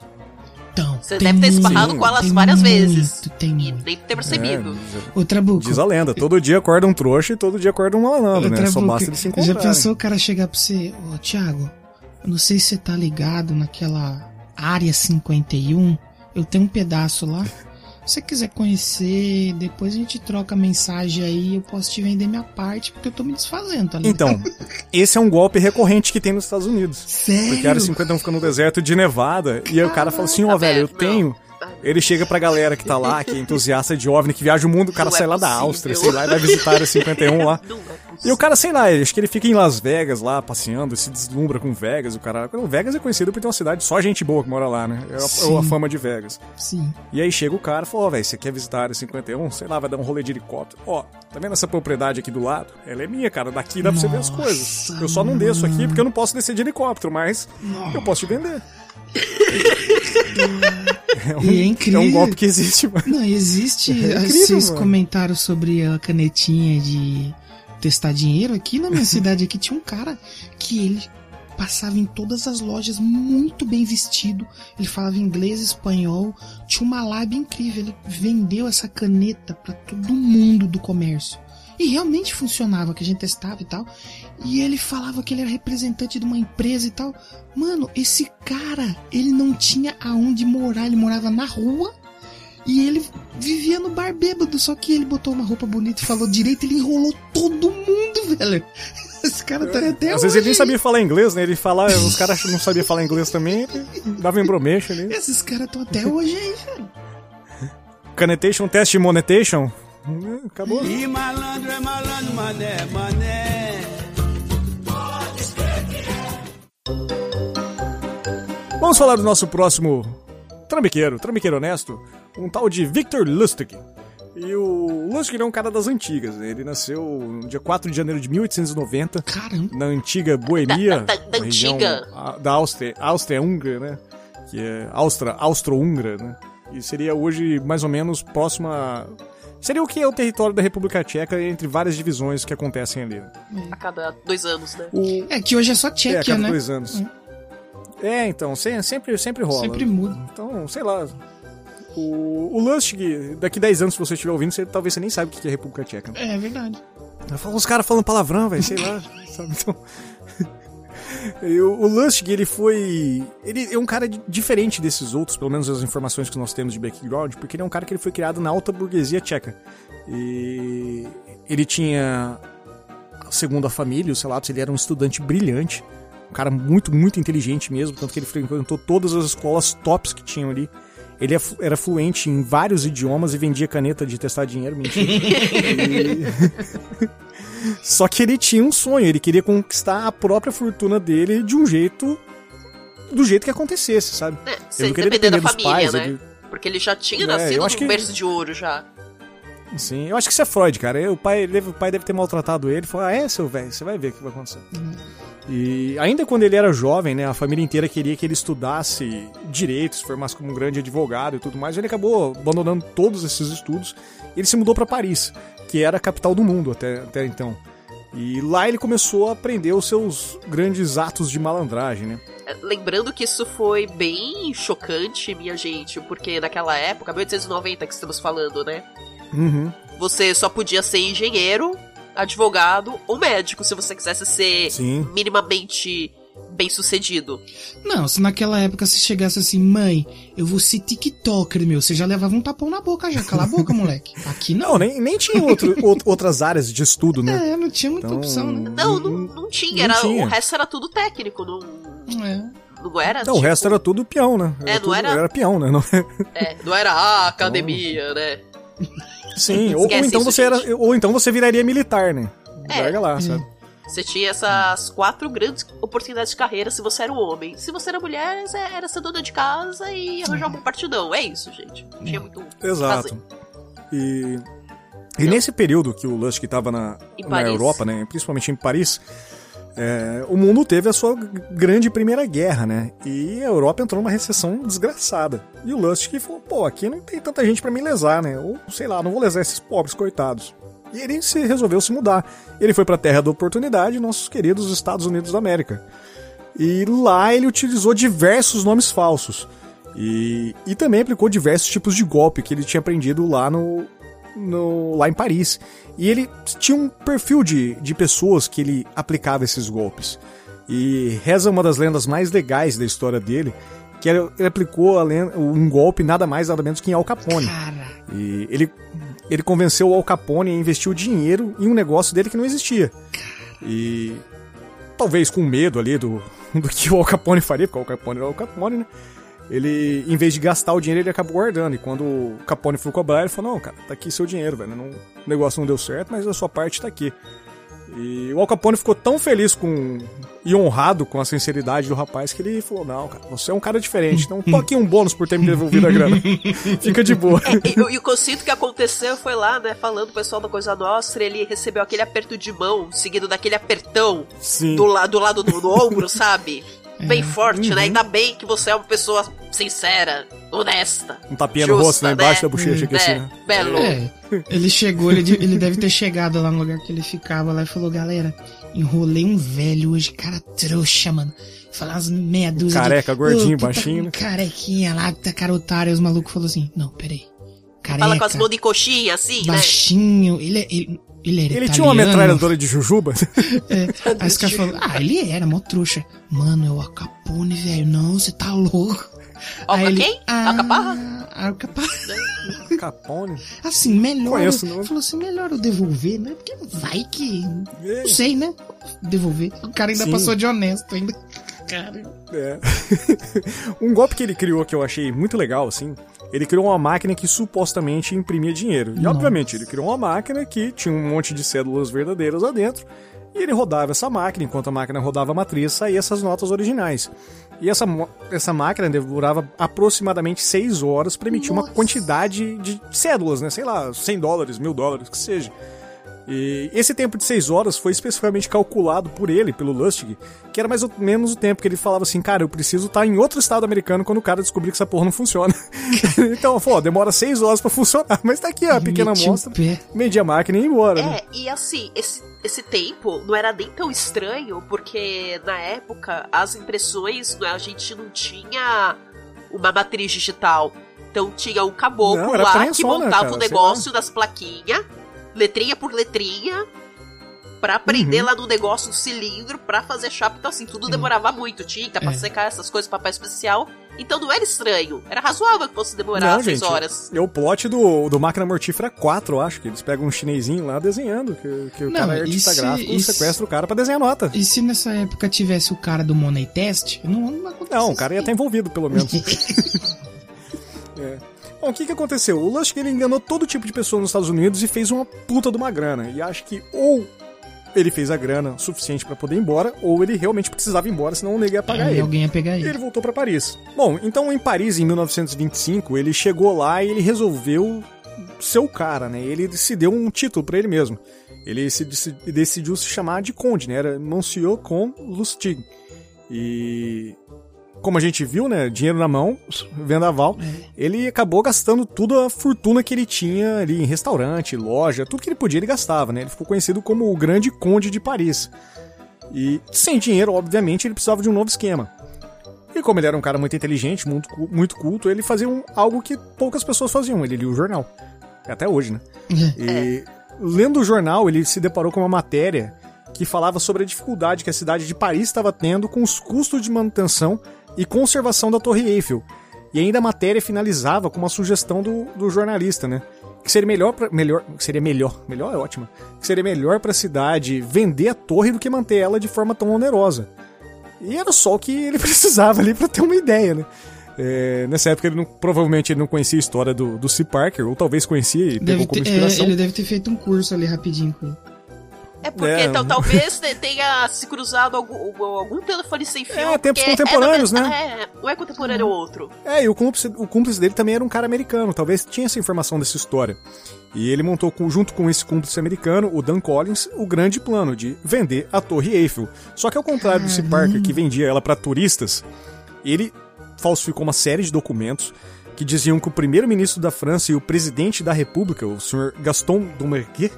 Você tem deve ter muito, esbarrado com elas tem várias muito, vezes. Tem E muito. nem ter percebido. É, Ô, Trabuco, diz a lenda, todo dia acorda um trouxa e todo dia acorda um malandro, né? Só Trabuco, basta eles se já encontrarem. pensou o cara chegar pra você, ô, Thiago, eu não sei se você tá ligado naquela área 51, eu tenho um pedaço lá. Se você quiser conhecer, depois a gente troca mensagem aí, eu posso te vender minha parte, porque eu tô me desfazendo, tá ligado? Então, esse é um golpe recorrente que tem nos Estados Unidos. Sério? Porque a área 51 fica no deserto de Nevada, e aí o cara fala assim, ó, velho, eu Não. tenho... Ele chega pra galera que tá lá, que é entusiasta de OVNI, que viaja o mundo, o cara Não é sai lá da. Áustria, sei lá, e vai visitar a área 51 lá. É E o cara, sei lá, acho que ele fica em Las Vegas lá, passeando, se deslumbra com Vegas, o cara... O Vegas é conhecido por ter uma cidade só gente boa que mora lá, né? É a, é a fama de Vegas. Sim. E aí chega o cara e fala, ó, velho, você quer visitar a área 51? Sei lá, vai dar um rolê de helicóptero. Ó, tá vendo essa propriedade aqui do lado? Ela é minha, cara, daqui dá pra você ver as Nossa, coisas. Eu só não desço aqui porque eu não posso descer de helicóptero, mas eu posso te vender. É um, E é incrível. é um golpe que existe, mano. Não, existe É incrível, esses mano. comentários sobre a canetinha de testar dinheiro. Aqui na minha cidade aqui tinha um cara que ele passava em todas as lojas muito bem vestido. Ele falava inglês, espanhol, tinha uma lábia incrível. Ele vendeu essa caneta pra todo mundo do comércio. E realmente funcionava, que a gente testava e tal. E ele falava que ele era representante de uma empresa e tal. Mano, esse cara, ele não tinha aonde morar, ele morava na rua. E ele vivia no bar bêbado, só que ele botou uma roupa bonita e falou direito, ele enrolou todo mundo, velho. Esse cara tá até Às hoje. vezes ele nem sabia falar inglês, né? Ele falava, os caras não sabiam falar inglês também, dava embromexa ali. Esses caras estão até hoje aí, velho. Canetation, test monetation. Hum, Acabou. E malandro é malandro, mané, mané. Vamos falar do nosso próximo trambiqueiro, trambiqueiro honesto, um tal de Victor Lustig. E o Lustig é um cara das antigas, né? ele nasceu no dia 4 de janeiro de 1890, Caramba. na antiga Boemia, Da- da- da região antiga? da Áustria, Áustria-Húngria, né? Que é Áustria, Austro-Húngria, né? E seria hoje mais ou menos próximo a... Seria o que é o território da República Tcheca entre várias divisões que acontecem ali. né? A cada dois anos, né? O, É que hoje é só é, a cada né? dois anos. É, então, se- sempre, sempre rola. Sempre muda. Então, sei lá. O, o Lustig, daqui 10 anos, se você estiver ouvindo, você, talvez você nem saiba o que é República Tcheca. É verdade. Eu falo, Os caras falando palavrão, velho, sei lá. sabe? Então... O, Lustig, ele foi. Ele é um cara di- diferente desses outros, pelo menos as informações que nós temos de background, porque ele é um cara que ele foi criado na alta burguesia tcheca. E ele tinha, segundo a família, os relatos, ele era um estudante brilhante, um cara muito, muito inteligente mesmo, tanto que ele frequentou todas as escolas tops que tinham ali. Ele é era fluente em vários idiomas e vendia caneta de testar dinheiro, mentira. E- Só que ele tinha um sonho, ele queria conquistar a própria fortuna dele de um jeito. do jeito que acontecesse, sabe? É, sem depender da depender dos família, pais, né? ele- Porque ele já tinha É, nascido num que- berço de ouro já. Sim, eu acho que isso é Freud, cara. O pai, o pai deve ter maltratado ele. Falou, ah, é, seu velho, você vai ver o que vai acontecer. E ainda quando ele era jovem, né, a família inteira queria que ele estudasse direito, se formasse como um grande advogado e tudo mais. Ele acabou abandonando todos esses estudos. Ele se mudou para Paris, que era a capital do mundo até, até então. E lá ele começou a aprender os seus grandes atos de malandragem, né? É, Lembrando que isso foi bem chocante, minha gente, porque naquela época, 1890 que estamos falando, né? Uhum. Você só podia ser engenheiro, advogado ou médico se você quisesse ser Sim. minimamente bem sucedido. Não, se naquela época você chegasse assim, mãe, eu vou ser TikToker, meu, você já levava um tapão na boca já. Cala a boca, moleque. Aqui não. Não, nem, nem tinha outro, out- outras áreas de estudo, né? É, não tinha muita Então, opção, né? Não, não, não tinha, Não era, tinha. o resto era tudo técnico, não, É. não era? Não, o tipo, resto era tudo peão, né? É, não tudo- era- Era peão, né? Não- é, não era a academia, né? Sim, ou, ou então isso, você gente. era, ou então você viraria militar, né? É. Larga lá, sabe? Você tinha essas quatro grandes oportunidades de carreira se você era um homem. Se você era mulher, você era ser dona de casa e arranjar um bom partidão. É isso, gente. Não tinha muito Exato. fazer. E, e nesse período que o Lusk estava na, na. Europa, né, principalmente em Paris, é, o mundo teve a sua grande primeira guerra, né? E a Europa entrou numa recessão desgraçada. E o Lustig falou: pô, aqui não tem tanta gente para me lesar, né? Ou sei lá, não vou lesar esses pobres coitados. E ele se resolveu se mudar. Ele foi para a terra da oportunidade, nossos queridos Estados Unidos da América. E lá ele utilizou diversos nomes falsos. E, e também aplicou diversos tipos de golpe que ele tinha aprendido lá no, no, lá em Paris. E ele tinha um perfil de, de pessoas que ele aplicava esses golpes. E reza uma das lendas mais legais da história dele, que ele, ele aplicou lenda, um golpe nada mais nada menos que em Al Capone. Cara. E ele, ele convenceu o Al Capone a investir o dinheiro em um negócio dele que não existia. E talvez com medo ali do, do que o Al Capone faria, porque o Al Capone era o Al Capone, né? Ele, em vez de gastar o dinheiro, ele acabou guardando. E quando o Capone foi cobrar, ele falou: Não, cara, tá aqui seu dinheiro, velho. Não, o negócio não deu certo, mas a sua parte tá aqui. E o Al Capone ficou tão feliz com e honrado com a sinceridade do rapaz que ele falou: Não, cara, você é um cara diferente, então toque um bônus por ter me devolvido a grana. Fica de boa. É, e, e, o que eu sinto que aconteceu foi lá, né, falando o pessoal da Coisa Nostra, ele recebeu aquele aperto de mão, seguido daquele apertão Sim. do, la, do lado do, do ombro, sabe? Bem forte, Uhum. né? Ainda bem que você é uma pessoa sincera, honesta. Um tapinha no justa, rosto, né? Embaixo da né? bochecha aqui assim, né? né? Belo. É, ele chegou, ele, ele deve ter chegado lá no lugar que ele ficava lá e falou, galera, enrolei um velho hoje, cara trouxa, mano. Falar umas meia dúzia Careca, de, gordinho, puta baixinho, né? Carequinha lá, que tá cara otário. Aí os malucos falaram assim, não, peraí. Careca, Fala com as mãos de coxinha, assim, né? baixinho, ele, é- ele, ele era Ele tinha uma metralhadora de jujuba. É, aí os caras falaram, ah, ele era mó trouxa. Mano, é o Acapone, velho. Não, você tá louco. Oca Aí ele, quem? Ah, Alcaparra? Alcaparra. Capone. Assim, melhor. Conheço, não. falou assim, melhor eu devolver, né? Porque vai que. É. Não sei, né? Devolver. O cara ainda Sim. passou de honesto ainda. Cara. É. um golpe que ele criou que eu achei muito legal, assim, ele criou uma máquina que supostamente imprimia dinheiro. E Nossa. obviamente ele criou uma máquina que tinha um monte de cédulas verdadeiras lá dentro. E ele rodava essa máquina, enquanto a máquina rodava a matriz, saía essas notas originais. E essa, essa máquina demorava aproximadamente 6 horas para emitir uma Nossa. quantidade de cédulas, né? Sei lá, 100 dólares, mil dólares, que seja. E esse tempo de 6 horas foi especificamente calculado por ele, pelo Lustig, que era mais ou menos o tempo que ele falava assim, cara, eu preciso estar em outro estado americano quando o cara descobrir que essa porra não funciona. então, pô, demora 6 horas pra funcionar, mas tá aqui ó, a pequena amostra, media a máquina e ia embora, né? É, e assim, esse, esse tempo não era nem tão estranho, porque na época as impressões, né, a gente não tinha uma matriz digital. Então tinha um caboclo Não, lá que prensona, montava o sei negócio das plaquinhas, letrinha por letrinha, pra prender Uhum. lá no negócio, no cilindro, pra fazer chapa. Então assim, tudo demorava muito, tinta pra É. secar essas coisas, papel especial. Então não era estranho, era razoável que fosse demorar Não, seis gente, horas. É o plot do, do Máquina Mortífera 4, eu acho, que eles pegam um chinesinho lá desenhando, que, que o Não, cara é artista se- gráfico e se- sequestra o cara pra desenhar nota. E se nessa época tivesse o cara do Money Test, não, não aconteceu. Não, o cara ia estar envolvido, pelo menos. É. Bom, o que que aconteceu? O Lush ele enganou todo tipo de pessoa nos Estados Unidos e fez uma puta de uma grana. E acho que ou ele fez a grana suficiente pra poder ir embora, ou ele realmente precisava ir embora, senão o nego ia pagar ele. alguém ia pegar E ele. ele voltou pra Paris. Bom, então em Paris, em 1925, ele chegou lá e ele resolveu ser o cara, né? Ele se deu um título pra ele mesmo. Ele se, deci- decidiu se chamar de conde, né? Era Monsieur Comte Lustig. E como a gente viu, né? Dinheiro na mão, vendaval. Ele acabou gastando tudo a fortuna que ele tinha ali em restaurante, loja, tudo que ele podia ele gastava, né? Ele ficou conhecido como o Grande Conde de Paris. E sem dinheiro, obviamente, ele precisava de um novo esquema. E como ele era um cara muito inteligente, muito, muito culto, ele fazia um- algo que poucas pessoas faziam. Ele lia o jornal. Até hoje, né? E lendo o jornal, ele se deparou com uma matéria que falava sobre a dificuldade que a cidade de Paris estava tendo com os custos de manutenção e conservação da Torre Eiffel. E ainda a matéria finalizava com uma sugestão do, do jornalista, né? Que seria melhor, pra, melhor, que seria melhor, melhor é ótima, que seria melhor para a cidade vender a torre do que manter ela de forma tão onerosa. E era só o que ele precisava ali para ter uma ideia, né? É, nessa época ele não, provavelmente ele não conhecia a história do, do C. Parker, ou talvez conhecia e pegou Deve como ter, é, inspiração. ele deve ter feito um curso ali rapidinho com ele. É porque É. tal- talvez te- tenha se cruzado algum, algum telefone sem fio. É, tempos porque contemporâneos, é, né? É, não é contemporâneo ou outro. É, e o cúmplice, o cúmplice dele também era um cara americano, talvez tinha essa informação dessa história. E ele montou, junto com esse cúmplice americano, o Dan Collins, o grande plano de vender a Torre Eiffel. Só que ao contrário desse Parker, que vendia ela para turistas, ele falsificou uma série de documentos que diziam que o primeiro-ministro da França e o presidente da República, o senhor Gaston Doumergue,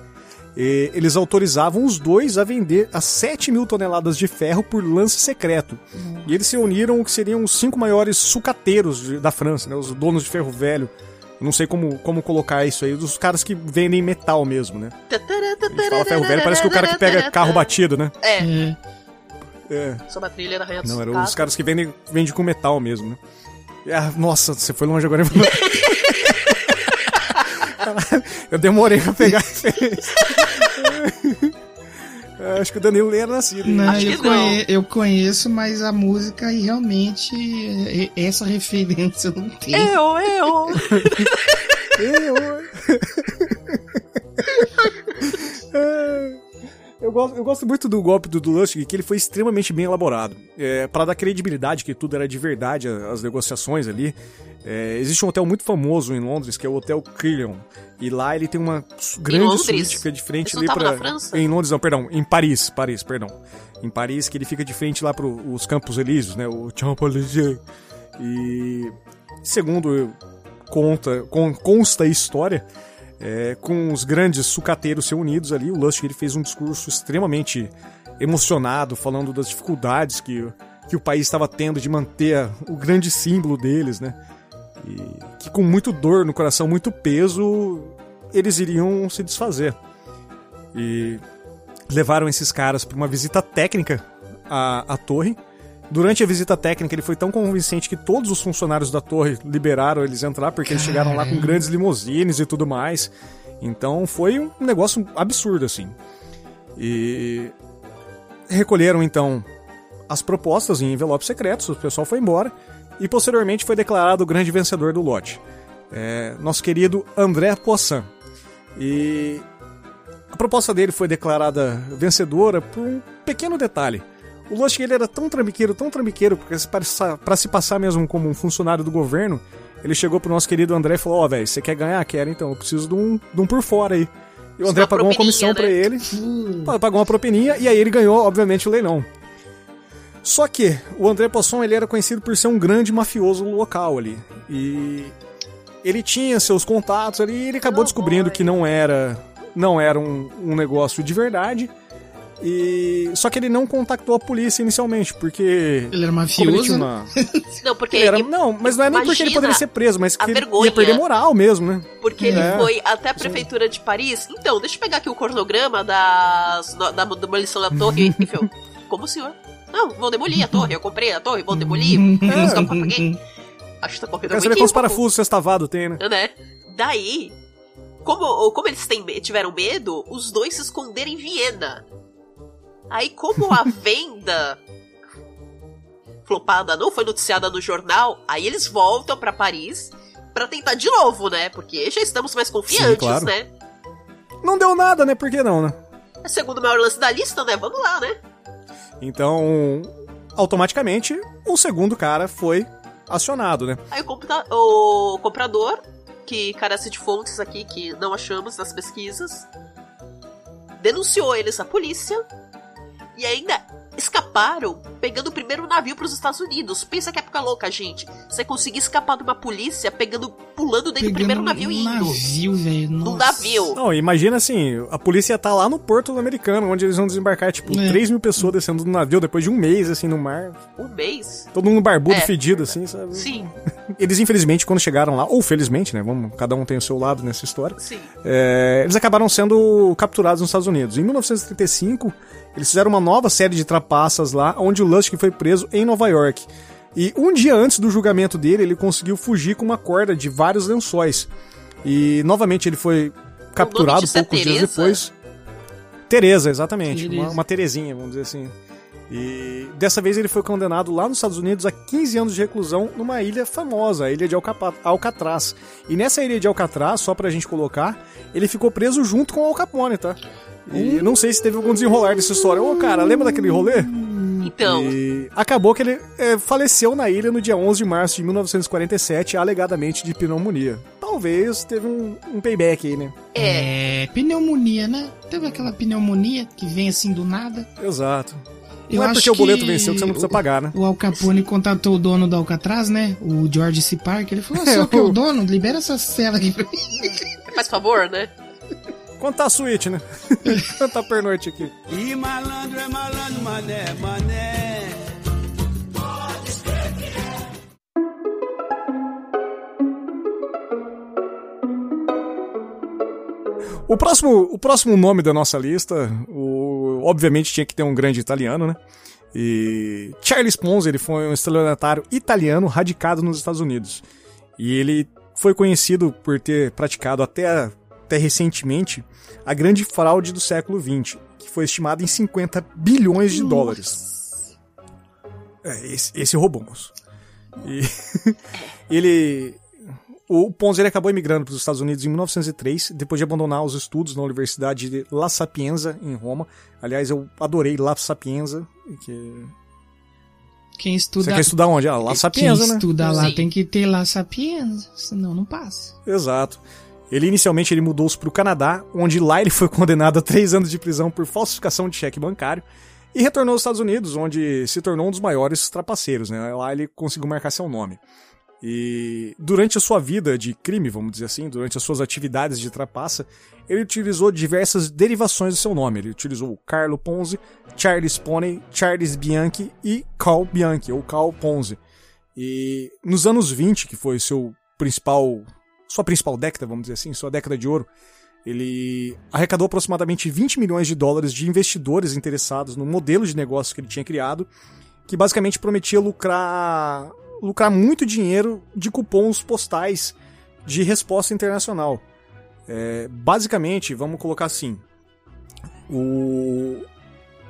eles autorizavam os dois a vender as 7 mil toneladas de ferro por lance secreto. E eles se uniram o que seriam os cinco maiores sucateiros da França, né, os donos de ferro velho. Não sei como, como colocar isso aí, dos caras que vendem metal mesmo, né? A gente fala ferro velho, parece que o cara que pega carro batido, né? É, É. É. só uma trilha na Rainha Não, eram os caras que vendem, vendem com metal mesmo, né? Ah, nossa, você foi longe agora. Eu demorei pra pegar a referência. Eu Acho que o Danilo nem era nascido. hein? Não, Acho eu, que não. conhe- eu conheço, mas a música e realmente essa referência eu não tenho. Eu, eu. Eu, eu, gosto, eu gosto muito do golpe do, do Lustig, que ele foi extremamente bem elaborado. É, para dar credibilidade que tudo era de verdade, as negociações ali. É, existe um hotel muito famoso em Londres, que é o Hotel Crillon. E lá ele tem uma grande suíte que fica de frente Isso ali França? Em Londres, não, perdão. Em Paris, Paris, perdão. Em Paris, que ele fica de frente lá para os Campos Elíseos, né? O Champs-Élysées. E segundo conta, con- consta a história, é, com os grandes sucateiros reunidos ali, o Lustig ele fez um discurso extremamente emocionado, falando das dificuldades que, que o país estava tendo de manter a- o grande símbolo deles, né? E que com muito dor no coração, muito peso, eles iriam se desfazer. E levaram esses caras para uma visita técnica à, à torre. Durante a visita técnica, ele foi tão convincente que todos os funcionários da torre liberaram eles entrar, porque eles chegaram lá com grandes limousines e tudo mais. Então foi um negócio absurdo, assim. E recolheram então as propostas em envelopes secretos, o pessoal foi embora e posteriormente foi declarado o grande vencedor do lote. É, nosso querido André Poisson. E a proposta dele foi declarada vencedora por um pequeno detalhe. O Lustig ele era tão trambiqueiro, tão trambiqueiro, porque para se passar mesmo como um funcionário do governo, ele chegou pro nosso querido André e falou: Ó, velho, você quer ganhar? Quero então, eu preciso de um, de um por fora aí. E o André pagou uma comissão né? ele, Uh, Pa- pagou uma propininha e aí ele ganhou, obviamente, o leilão. Só que o André Poisson ele era conhecido por ser um grande mafioso local ali. E ele tinha seus contatos ali e ele acabou Oh, descobrindo boy. que não era não era um, um negócio de verdade. E só que ele não contactou a polícia inicialmente, porque ele era ele mafioso. né? uma Não, porque, ele era, não, mas não é nem porque ele poderia ser preso, mas que ele ia perder moral mesmo, né? porque ele É. foi até a prefeitura de Paris. Então, deixa eu pegar aqui o cronograma das, da demolição da torre. Enfim, como o senhor? Não, vão demolir a torre. Eu comprei a torre, vão demolir. É. Os caras paguei. Acho que tá correndo quero muito saber quantos parafusos sextavado tem, né? né? Daí, como, como eles têm, tiveram medo, os dois se esconderam em Viena. Aí, como a venda flopada não foi noticiada no jornal, aí eles voltam pra Paris pra tentar de novo, né? Porque já estamos mais confiantes, claro. né? Não deu nada, né? Por que não, né? É o segundo maior lance da lista, né? Vamos lá, né? Então, automaticamente, o segundo cara foi acionado, né? Aí o, o comprador, que carece de fontes aqui que não achamos nas pesquisas, denunciou eles à polícia e ainda escaparam pegando o primeiro navio para os Estados Unidos. Pensa que época louca, gente. Você conseguir escapar de uma polícia pegando, pulando dentro do primeiro navio e um indo. navio, velho. Num navio. Não, imagina assim, a polícia tá lá no porto americano, onde eles vão desembarcar, tipo, É. 3 mil pessoas descendo do navio depois de um mês, assim, no mar. Um mês. Todo mundo barbudo, É. fedido, assim, sabe? Sim, Eles, infelizmente, quando chegaram lá, ou felizmente, né? Vamos, cada um tem o seu lado nessa história. sim. É, eles acabaram sendo capturados nos Estados Unidos. Em 1935, eles fizeram uma nova série de trapaças lá, onde o Lustig foi preso em Nova York. E um dia antes do julgamento dele, ele conseguiu fugir com uma corda de vários lençóis. E novamente ele foi capturado é poucos dias depois. Tereza, exatamente. Tereza. Uma, uma Terezinha, vamos dizer assim. E dessa vez ele foi condenado lá nos Estados Unidos a 15 anos de reclusão numa ilha famosa, a ilha de Alcatraz. E nessa ilha de Alcatraz, só pra gente colocar, ele ficou preso junto com o Al Capone, tá? E eu não sei se teve algum desenrolar dessa história. Ô, cara, lembra daquele rolê? Então, E acabou que ele é, faleceu na ilha no dia 11 de março de 1947, alegadamente de pneumonia. Talvez teve um, um payback aí, né? é. É, pneumonia, né? Teve aquela pneumonia que vem assim do nada. Exato. Eu não é acho porque o boleto venceu que você não precisa pagar, né? O Al Capone contatou o dono da Alcatraz, né? O George C. Parker. Ele falou: "Você é o que é o dono? Libera essa cela aqui pra mim. Faz favor, né? Quanto tá a suíte, né? Quanto tá a pernoite aqui? E malandro é malandro, mané, mané. O próximo, o próximo nome da nossa lista, o, obviamente tinha que ter um grande italiano, né? E Charles Ponzi, ele foi um estelionatário italiano radicado nos Estados Unidos. E ele foi conhecido por ter praticado até, até recentemente a grande fraude do século XX, que foi estimada em 50 bilhões de dólares. É, esse, esse roubou, moço. E ele, o Ponzi ele acabou emigrando para os Estados Unidos em 1903, depois de abandonar os estudos na Universidade de La Sapienza, em Roma. Aliás, eu adorei La Sapienza. Que... Quem Você estuda. quer estudar onde? Ah, La Sapienza, Quem né? estuda lá Sim. tem que ter lá sapienza, senão não passa. Exato. Ele inicialmente ele mudou-se para o Canadá, onde lá ele foi condenado a três anos de prisão por falsificação de cheque bancário e retornou aos Estados Unidos, onde se tornou um dos maiores trapaceiros. Né? Lá ele conseguiu marcar seu nome. E durante a sua vida de crime, vamos dizer assim, durante as suas atividades de trapaça, ele utilizou diversas derivações do seu nome. Ele utilizou Carlo Ponzi, Charles Pony, Charles Bianchi e Carl Bianchi, ou Carl Ponzi. E nos anos 20, que foi seu principal, sua principal década, vamos dizer assim, sua década de ouro, ele arrecadou aproximadamente 20 milhões de dólares de investidores interessados no modelo de negócio que ele tinha criado, que basicamente prometia lucrar, lucrar muito dinheiro de cupons postais de resposta internacional. É, basicamente, vamos colocar assim, o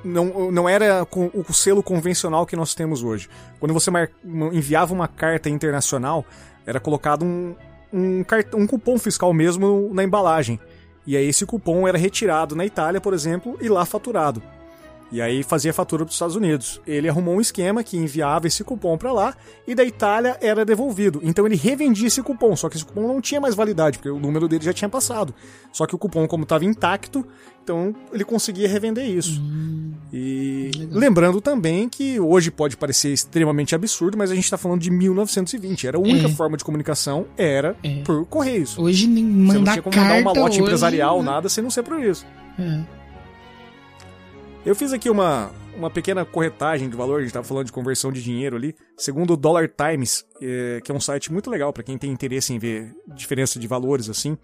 não, não era o selo convencional que nós temos hoje. Quando você mar- enviava uma carta internacional, era colocado um, um, cart- um cupom fiscal mesmo na embalagem. E aí esse cupom era retirado na Itália, por exemplo, e lá faturado. E aí fazia fatura para os Estados Unidos. Ele arrumou um esquema que enviava esse cupom para lá e da Itália era devolvido. Então ele revendia esse cupom, só que esse cupom não tinha mais validade, porque o número dele já tinha passado. Só que o cupom, como estava intacto, então ele conseguia revender isso. E lembrando também que hoje pode parecer extremamente absurdo, mas a gente está falando de 1920. Era a única É. forma de comunicação era É. por correios. Hoje nem Você não mandar tinha como mandar uma lote hoje, empresarial, né? nada, sem não ser por isso. É. Eu fiz aqui uma, uma pequena corretagem de valor, a gente estava falando de conversão de dinheiro ali. Segundo o Dollar Times, é, que é um site muito legal para quem tem interesse em ver diferença de valores assim.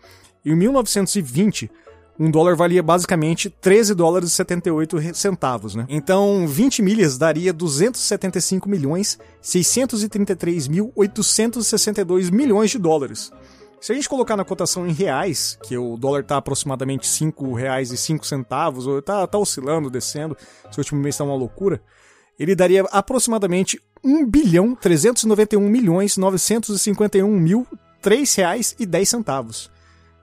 Em 1920, um dólar valia basicamente 13 dólares e 78 re- centavos, né? Então, 20 milhas daria 275 milhões 633 mil 862 milhões de dólares. Se a gente colocar na cotação em reais, que o dólar tá aproximadamente 5 reais e 5 centavos, ou tá, tá oscilando, descendo, esse último mês tá uma loucura, ele daria aproximadamente 1 bilhão 391 milhões 951 mil 3 reais e 10 centavos.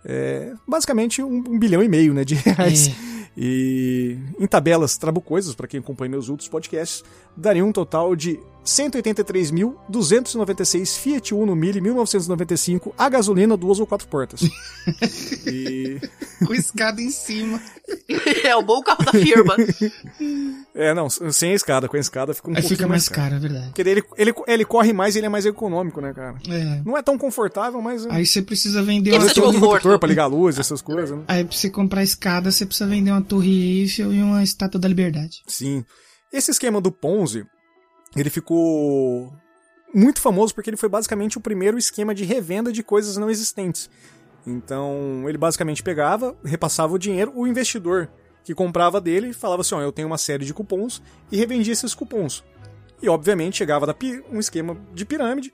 É, basicamente um, um bilhão e meio né, de reais. É. E em tabelas trabucoisas, para quem acompanha meus outros podcasts, daria um total de 183.296 Fiat Uno Mille 1995 a gasolina, duas ou quatro portas. e... Com escada em cima. é o bom carro da firma. É, não, sem a escada. Com a escada fica um Aí pouquinho fica mais caro, é verdade. Porque ele, ele, ele corre mais e ele é mais econômico, né, cara? É. Não é tão confortável, mas... é- Aí você precisa vender uma um torre... interruptor pra ligar a luz, essas coisas, né? Aí pra você comprar escada, você precisa vender uma torre Eiffel e uma estátua da liberdade. Sim. Esse esquema do Ponzi, ele ficou muito famoso porque ele foi basicamente o primeiro esquema de revenda de coisas não existentes. Então, ele basicamente pegava, repassava o dinheiro, o investidor que comprava dele falava assim: ó, eu tenho uma série de cupons e revendia esses cupons. E, obviamente, chegava da um esquema de pirâmide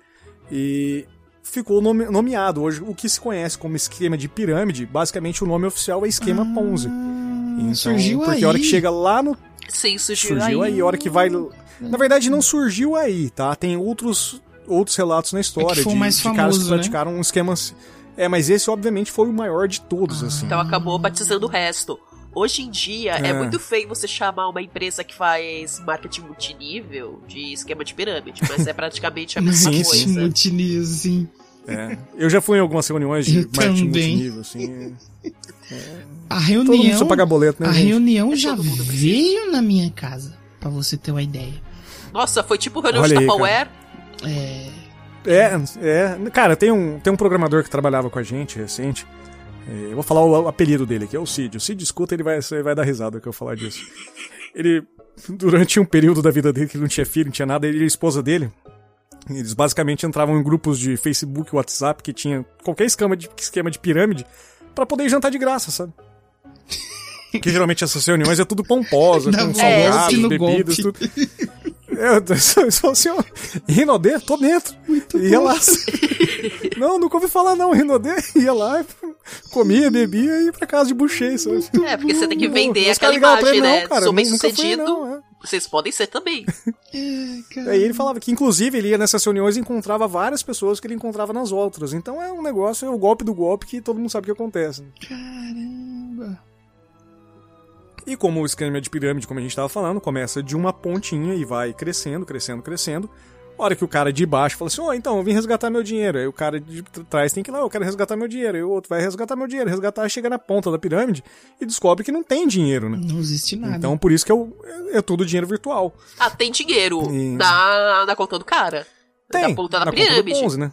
e ficou nome- nomeado. Hoje, o que se conhece como esquema de pirâmide, basicamente o nome oficial é esquema Ponzi. Então, surgiu porque aí. a hora que chega lá no Sim, surgiu, Surgiu aí, a hora que vai. Na verdade, não surgiu aí, tá? Tem outros, outros relatos na história É que foi o de, de caras famoso, que né? praticaram um esquema. É, mas esse, obviamente, foi o maior de todos, Ah. assim. Então acabou batizando o resto. Hoje em dia é. É. muito feio você chamar uma empresa que faz marketing multinível de esquema de pirâmide, mas é praticamente a mesma Sim, coisa. sim. multinível, assim. É. Eu já fui em algumas reuniões de Eu marketing também. multinível, assim. A Todo mundo reunião. pagar boleto, né, a gente? reunião É já veio na minha casa, pra você ter uma ideia. Nossa, foi tipo reunião Olha de Tupperware. É. É, é. Cara, tem um, tem um programador que trabalhava com a gente recente. É, eu vou falar o, o apelido dele, que é o Cid. O Cid escuta, ele vai, vai dar risada que eu falar disso. Ele, durante um período da vida dele que ele não tinha filho, não tinha nada, ele e a esposa dele, eles basicamente entravam em grupos de Facebook, WhatsApp, que tinha qualquer esquema de, esquema de pirâmide, pra poder jantar de graça, sabe? Porque geralmente essas reuniões é tudo pomposa, com vontade salgados, no bebidas, golpe. tudo. Eu só, só assim, ó, Rinodê, tô dentro. ia lá. Não, nunca ouvi falar não, Rinodê. Ia lá, comia, bebia e ia pra casa de buchê. sabe? É, porque você tem que vender os aquela imagem, né? não, cara, Sou bem sucedido. não, é. Vocês podem ser também. É, cara. Aí ele falava que, inclusive, ele ia nessas reuniões e encontrava várias pessoas que ele encontrava nas outras. Então é um negócio, é o golpe do golpe que todo mundo sabe o que acontece. Caramba. E como o esquema de pirâmide, como a gente estava falando, começa de uma pontinha e vai crescendo, crescendo, crescendo. A hora que o cara de baixo fala assim, ó, então, eu vim resgatar meu dinheiro. Aí o cara de tr- trás tem que ir lá, eu quero resgatar meu dinheiro. Aí o outro vai resgatar meu dinheiro, resgatar, chega na ponta da pirâmide e descobre que não tem dinheiro, né? Não existe nada. Então por isso que é, o- é, é tudo dinheiro virtual. Ah, tem dinheiro Sim. na, na conta do cara. Tem, Da ponta da na conta do pirâmide. Ponzi, né?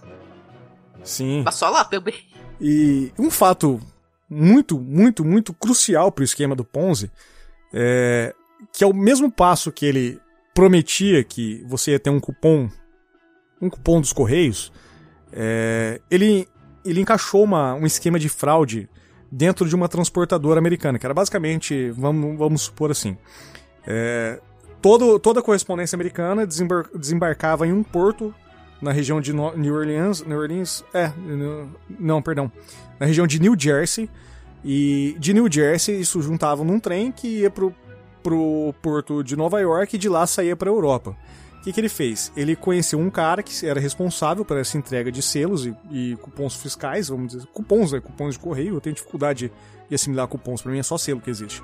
Sim. Mas só lá também. E um fato muito, muito, muito crucial para o esquema do Ponzi é que ao mesmo passo que ele prometia que você ia ter um cupom, um cupom dos Correios, é, ele, ele encaixou uma, um esquema de fraude dentro de uma transportadora americana, que era basicamente, vamos, vamos supor assim, é, todo, toda a correspondência americana desembar- desembarcava em um porto na região de New Orleans, New Orleans, é, não, perdão, na região de New Jersey, e de New Jersey isso juntava num trem que ia pro, pro porto de Nova York e de lá saía pra Europa. O que, que ele fez? Ele conheceu um cara que era responsável por essa entrega de selos e, e cupons fiscais, vamos dizer, cupons, né? Cupons de correio. Eu tenho dificuldade de assimilar cupons, pra mim é só selo que existe.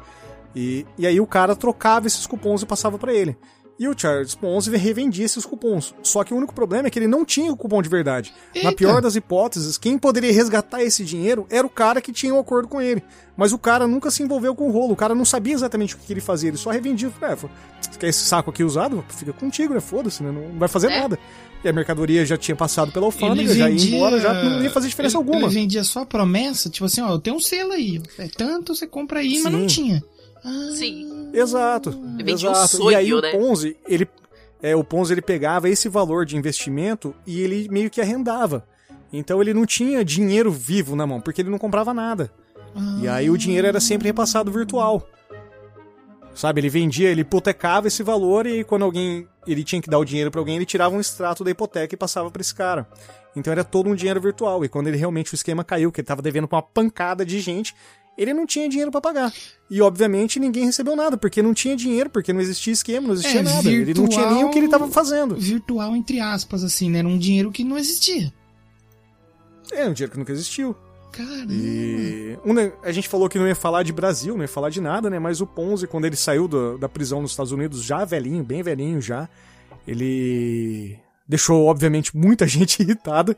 E, e aí o cara trocava esses cupons e passava pra ele. E o Charles Ponzi revendia esses cupons. Só que o único problema é que ele não tinha o cupom de verdade. Na Eita. pior das hipóteses, quem poderia resgatar esse dinheiro era o cara que tinha um acordo com ele. Mas o cara nunca se envolveu com o rolo. O cara não sabia exatamente o que ele fazia. Ele só revendia. É, falou, "Você quer esse saco aqui usado? Fica contigo, né? Foda-se, né? Não vai fazer É. nada. E a mercadoria já tinha passado pela alfândega, já ia embora, já não ia fazer diferença ele, alguma. Ele vendia só a promessa, tipo assim, ó, eu tenho um selo aí. É tanto, você compra aí, mas Sim. não tinha. Ah, Sim. Exato. vendia um exato. sonho, e aí o né? Ponzi, ele, é, o Ponzi ele pegava esse valor de investimento e ele meio que arrendava. Então ele não tinha dinheiro vivo na mão, porque ele não comprava nada. E aí o dinheiro era sempre repassado virtual. Sabe, ele vendia, ele hipotecava esse valor e quando alguém ele tinha que dar o dinheiro pra alguém, ele tirava um extrato da hipoteca e passava pra esse cara. Então era todo um dinheiro virtual. E quando ele realmente o esquema caiu, que ele tava devendo pra uma pancada de gente, ele não tinha dinheiro pra pagar. E obviamente ninguém recebeu nada, porque não tinha dinheiro, porque não existia esquema, não existia É, nada. Ele não tinha nem o que ele tava fazendo. Virtual, entre aspas, assim, né? Era um dinheiro que não existia. É, um dinheiro que nunca existiu. Caramba. E um a gente falou que não ia falar de Brasil, não ia falar de nada, né? Mas o Ponzi, quando ele saiu do- da prisão nos Estados Unidos, já velhinho, bem velhinho já, ele deixou, obviamente, muita gente irritada.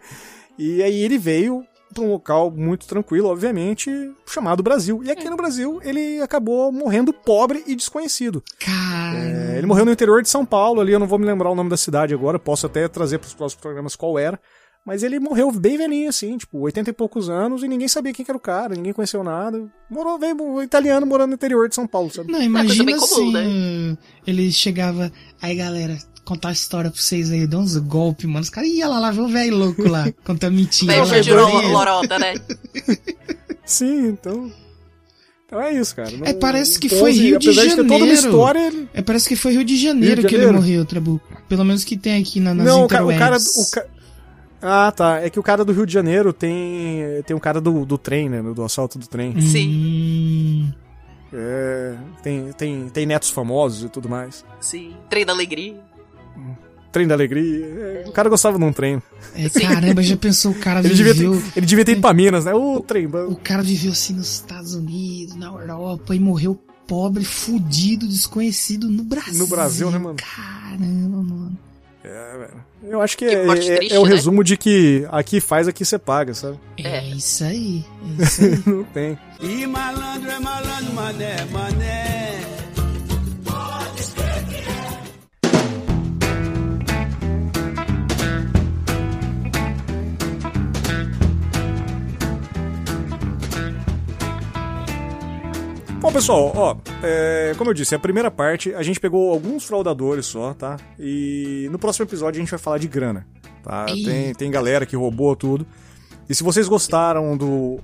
E aí ele veio para um local muito tranquilo, obviamente, chamado Brasil. E aqui no Brasil ele acabou morrendo pobre e desconhecido. Cara. É, ele morreu no interior de São Paulo, ali eu não vou me lembrar o nome da cidade agora, posso até trazer para os próximos programas qual era. Mas ele morreu bem velhinho, assim, tipo, 80 e poucos anos, e ninguém sabia quem que era o cara, ninguém conheceu nada. Morou, veio um italiano morando no interior de São Paulo, sabe? Não, coisa imagina bem comum, né? assim, ele chegava, aí galera, contar a história pra vocês aí, dá uns golpes, mano, os caras iam lá, lá ver o velho louco lá, contando mentira. Velho doido. lo- lorota, né? Sim, então. Então é isso, cara. Não- É, parece que foi Rio de Janeiro. história, ele... É, parece que foi Rio de Janeiro Rio de que ele Janeiro? morreu, Trabuco. Pelo menos que tem aqui na, nas Não, o, ca- o cara. O ca... Ah, tá. É que o cara do Rio de Janeiro tem. Tem um cara do, do trem, né? Do assalto do trem. Sim. Hum, É, tem, tem, tem netos famosos e tudo mais. Sim. Trem da alegria. Trem da alegria. É, o cara gostava de um trem. É, caramba, já pensou o cara Ele devia, viveu. ter, ele devia ter ido pra Minas, né? O trem. O cara viveu assim nos Estados Unidos, na Europa e morreu pobre, fudido, desconhecido no Brasil. No Brasil, né, mano? Caramba, mano. É, velho. Eu acho que, Que é, é- triste, é o né? resumo de que aqui faz, aqui você paga, sabe? É, É. isso aí. É isso aí. Não tem. E malandro é malandro, mané, mané. Bom, pessoal, ó, é, como eu disse, a primeira parte a gente pegou alguns fraudadores só, tá? E no próximo episódio a gente vai falar de grana, tá? Tem, tem galera que roubou tudo. E se vocês gostaram do,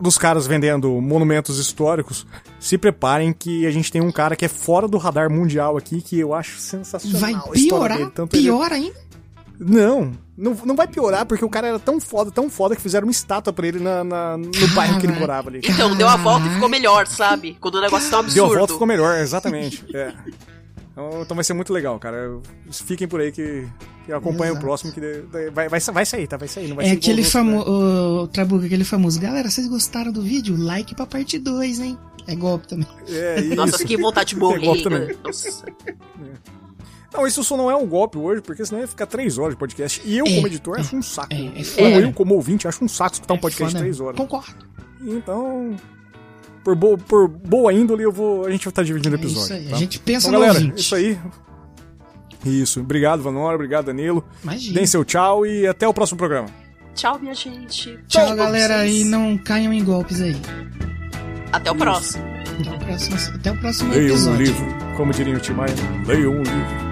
dos caras vendendo monumentos históricos, se preparem que a gente tem um cara que é fora do radar mundial aqui que eu acho sensacional. Vai piorar? dele, tanto ele- Pior ainda? Não, não, não vai piorar porque o cara era tão foda, tão foda que fizeram uma estátua pra ele na, na- no bairro que ele morava ali. Então, deu a volta e ficou melhor, sabe? Quando o negócio tá um Deu absurdo. a volta ficou melhor, exatamente. é. Então, então vai ser muito legal, cara. Fiquem por aí que, que acompanhem o próximo, que vai, vai, vai sair, tá? Vai sair, não vai É aquele famoso. O Trabuco, aquele famoso. Galera, vocês gostaram do vídeo? Like pra parte 2, hein? É golpe também. né? É, isso. Nossa, que vontade de Tem golpe morrer. também. Nossa. Não, isso só não é um golpe hoje, porque senão ia ficar três horas de podcast. E eu, É, como editor, acho um saco. é, é Ou eu, como ouvinte, acho um saco escutar um podcast de três horas. Concordo. Então, por, bo- por boa índole, eu vou, a gente vai estar dividindo o É episódio. isso aí. tá? A gente pensa Então, no galera, ouvinte. isso aí. Isso. Obrigado, Vanora. Obrigado, Danilo. Imagina. Deem seu tchau e até o próximo programa. Tchau, minha gente. Tchau, Bom, galera. vocês. E não caiam em golpes aí. Até o próximo. Até o próximo, até o próximo Leiam um episódio. livro. Como diria o Tim Maia, leiam um livro.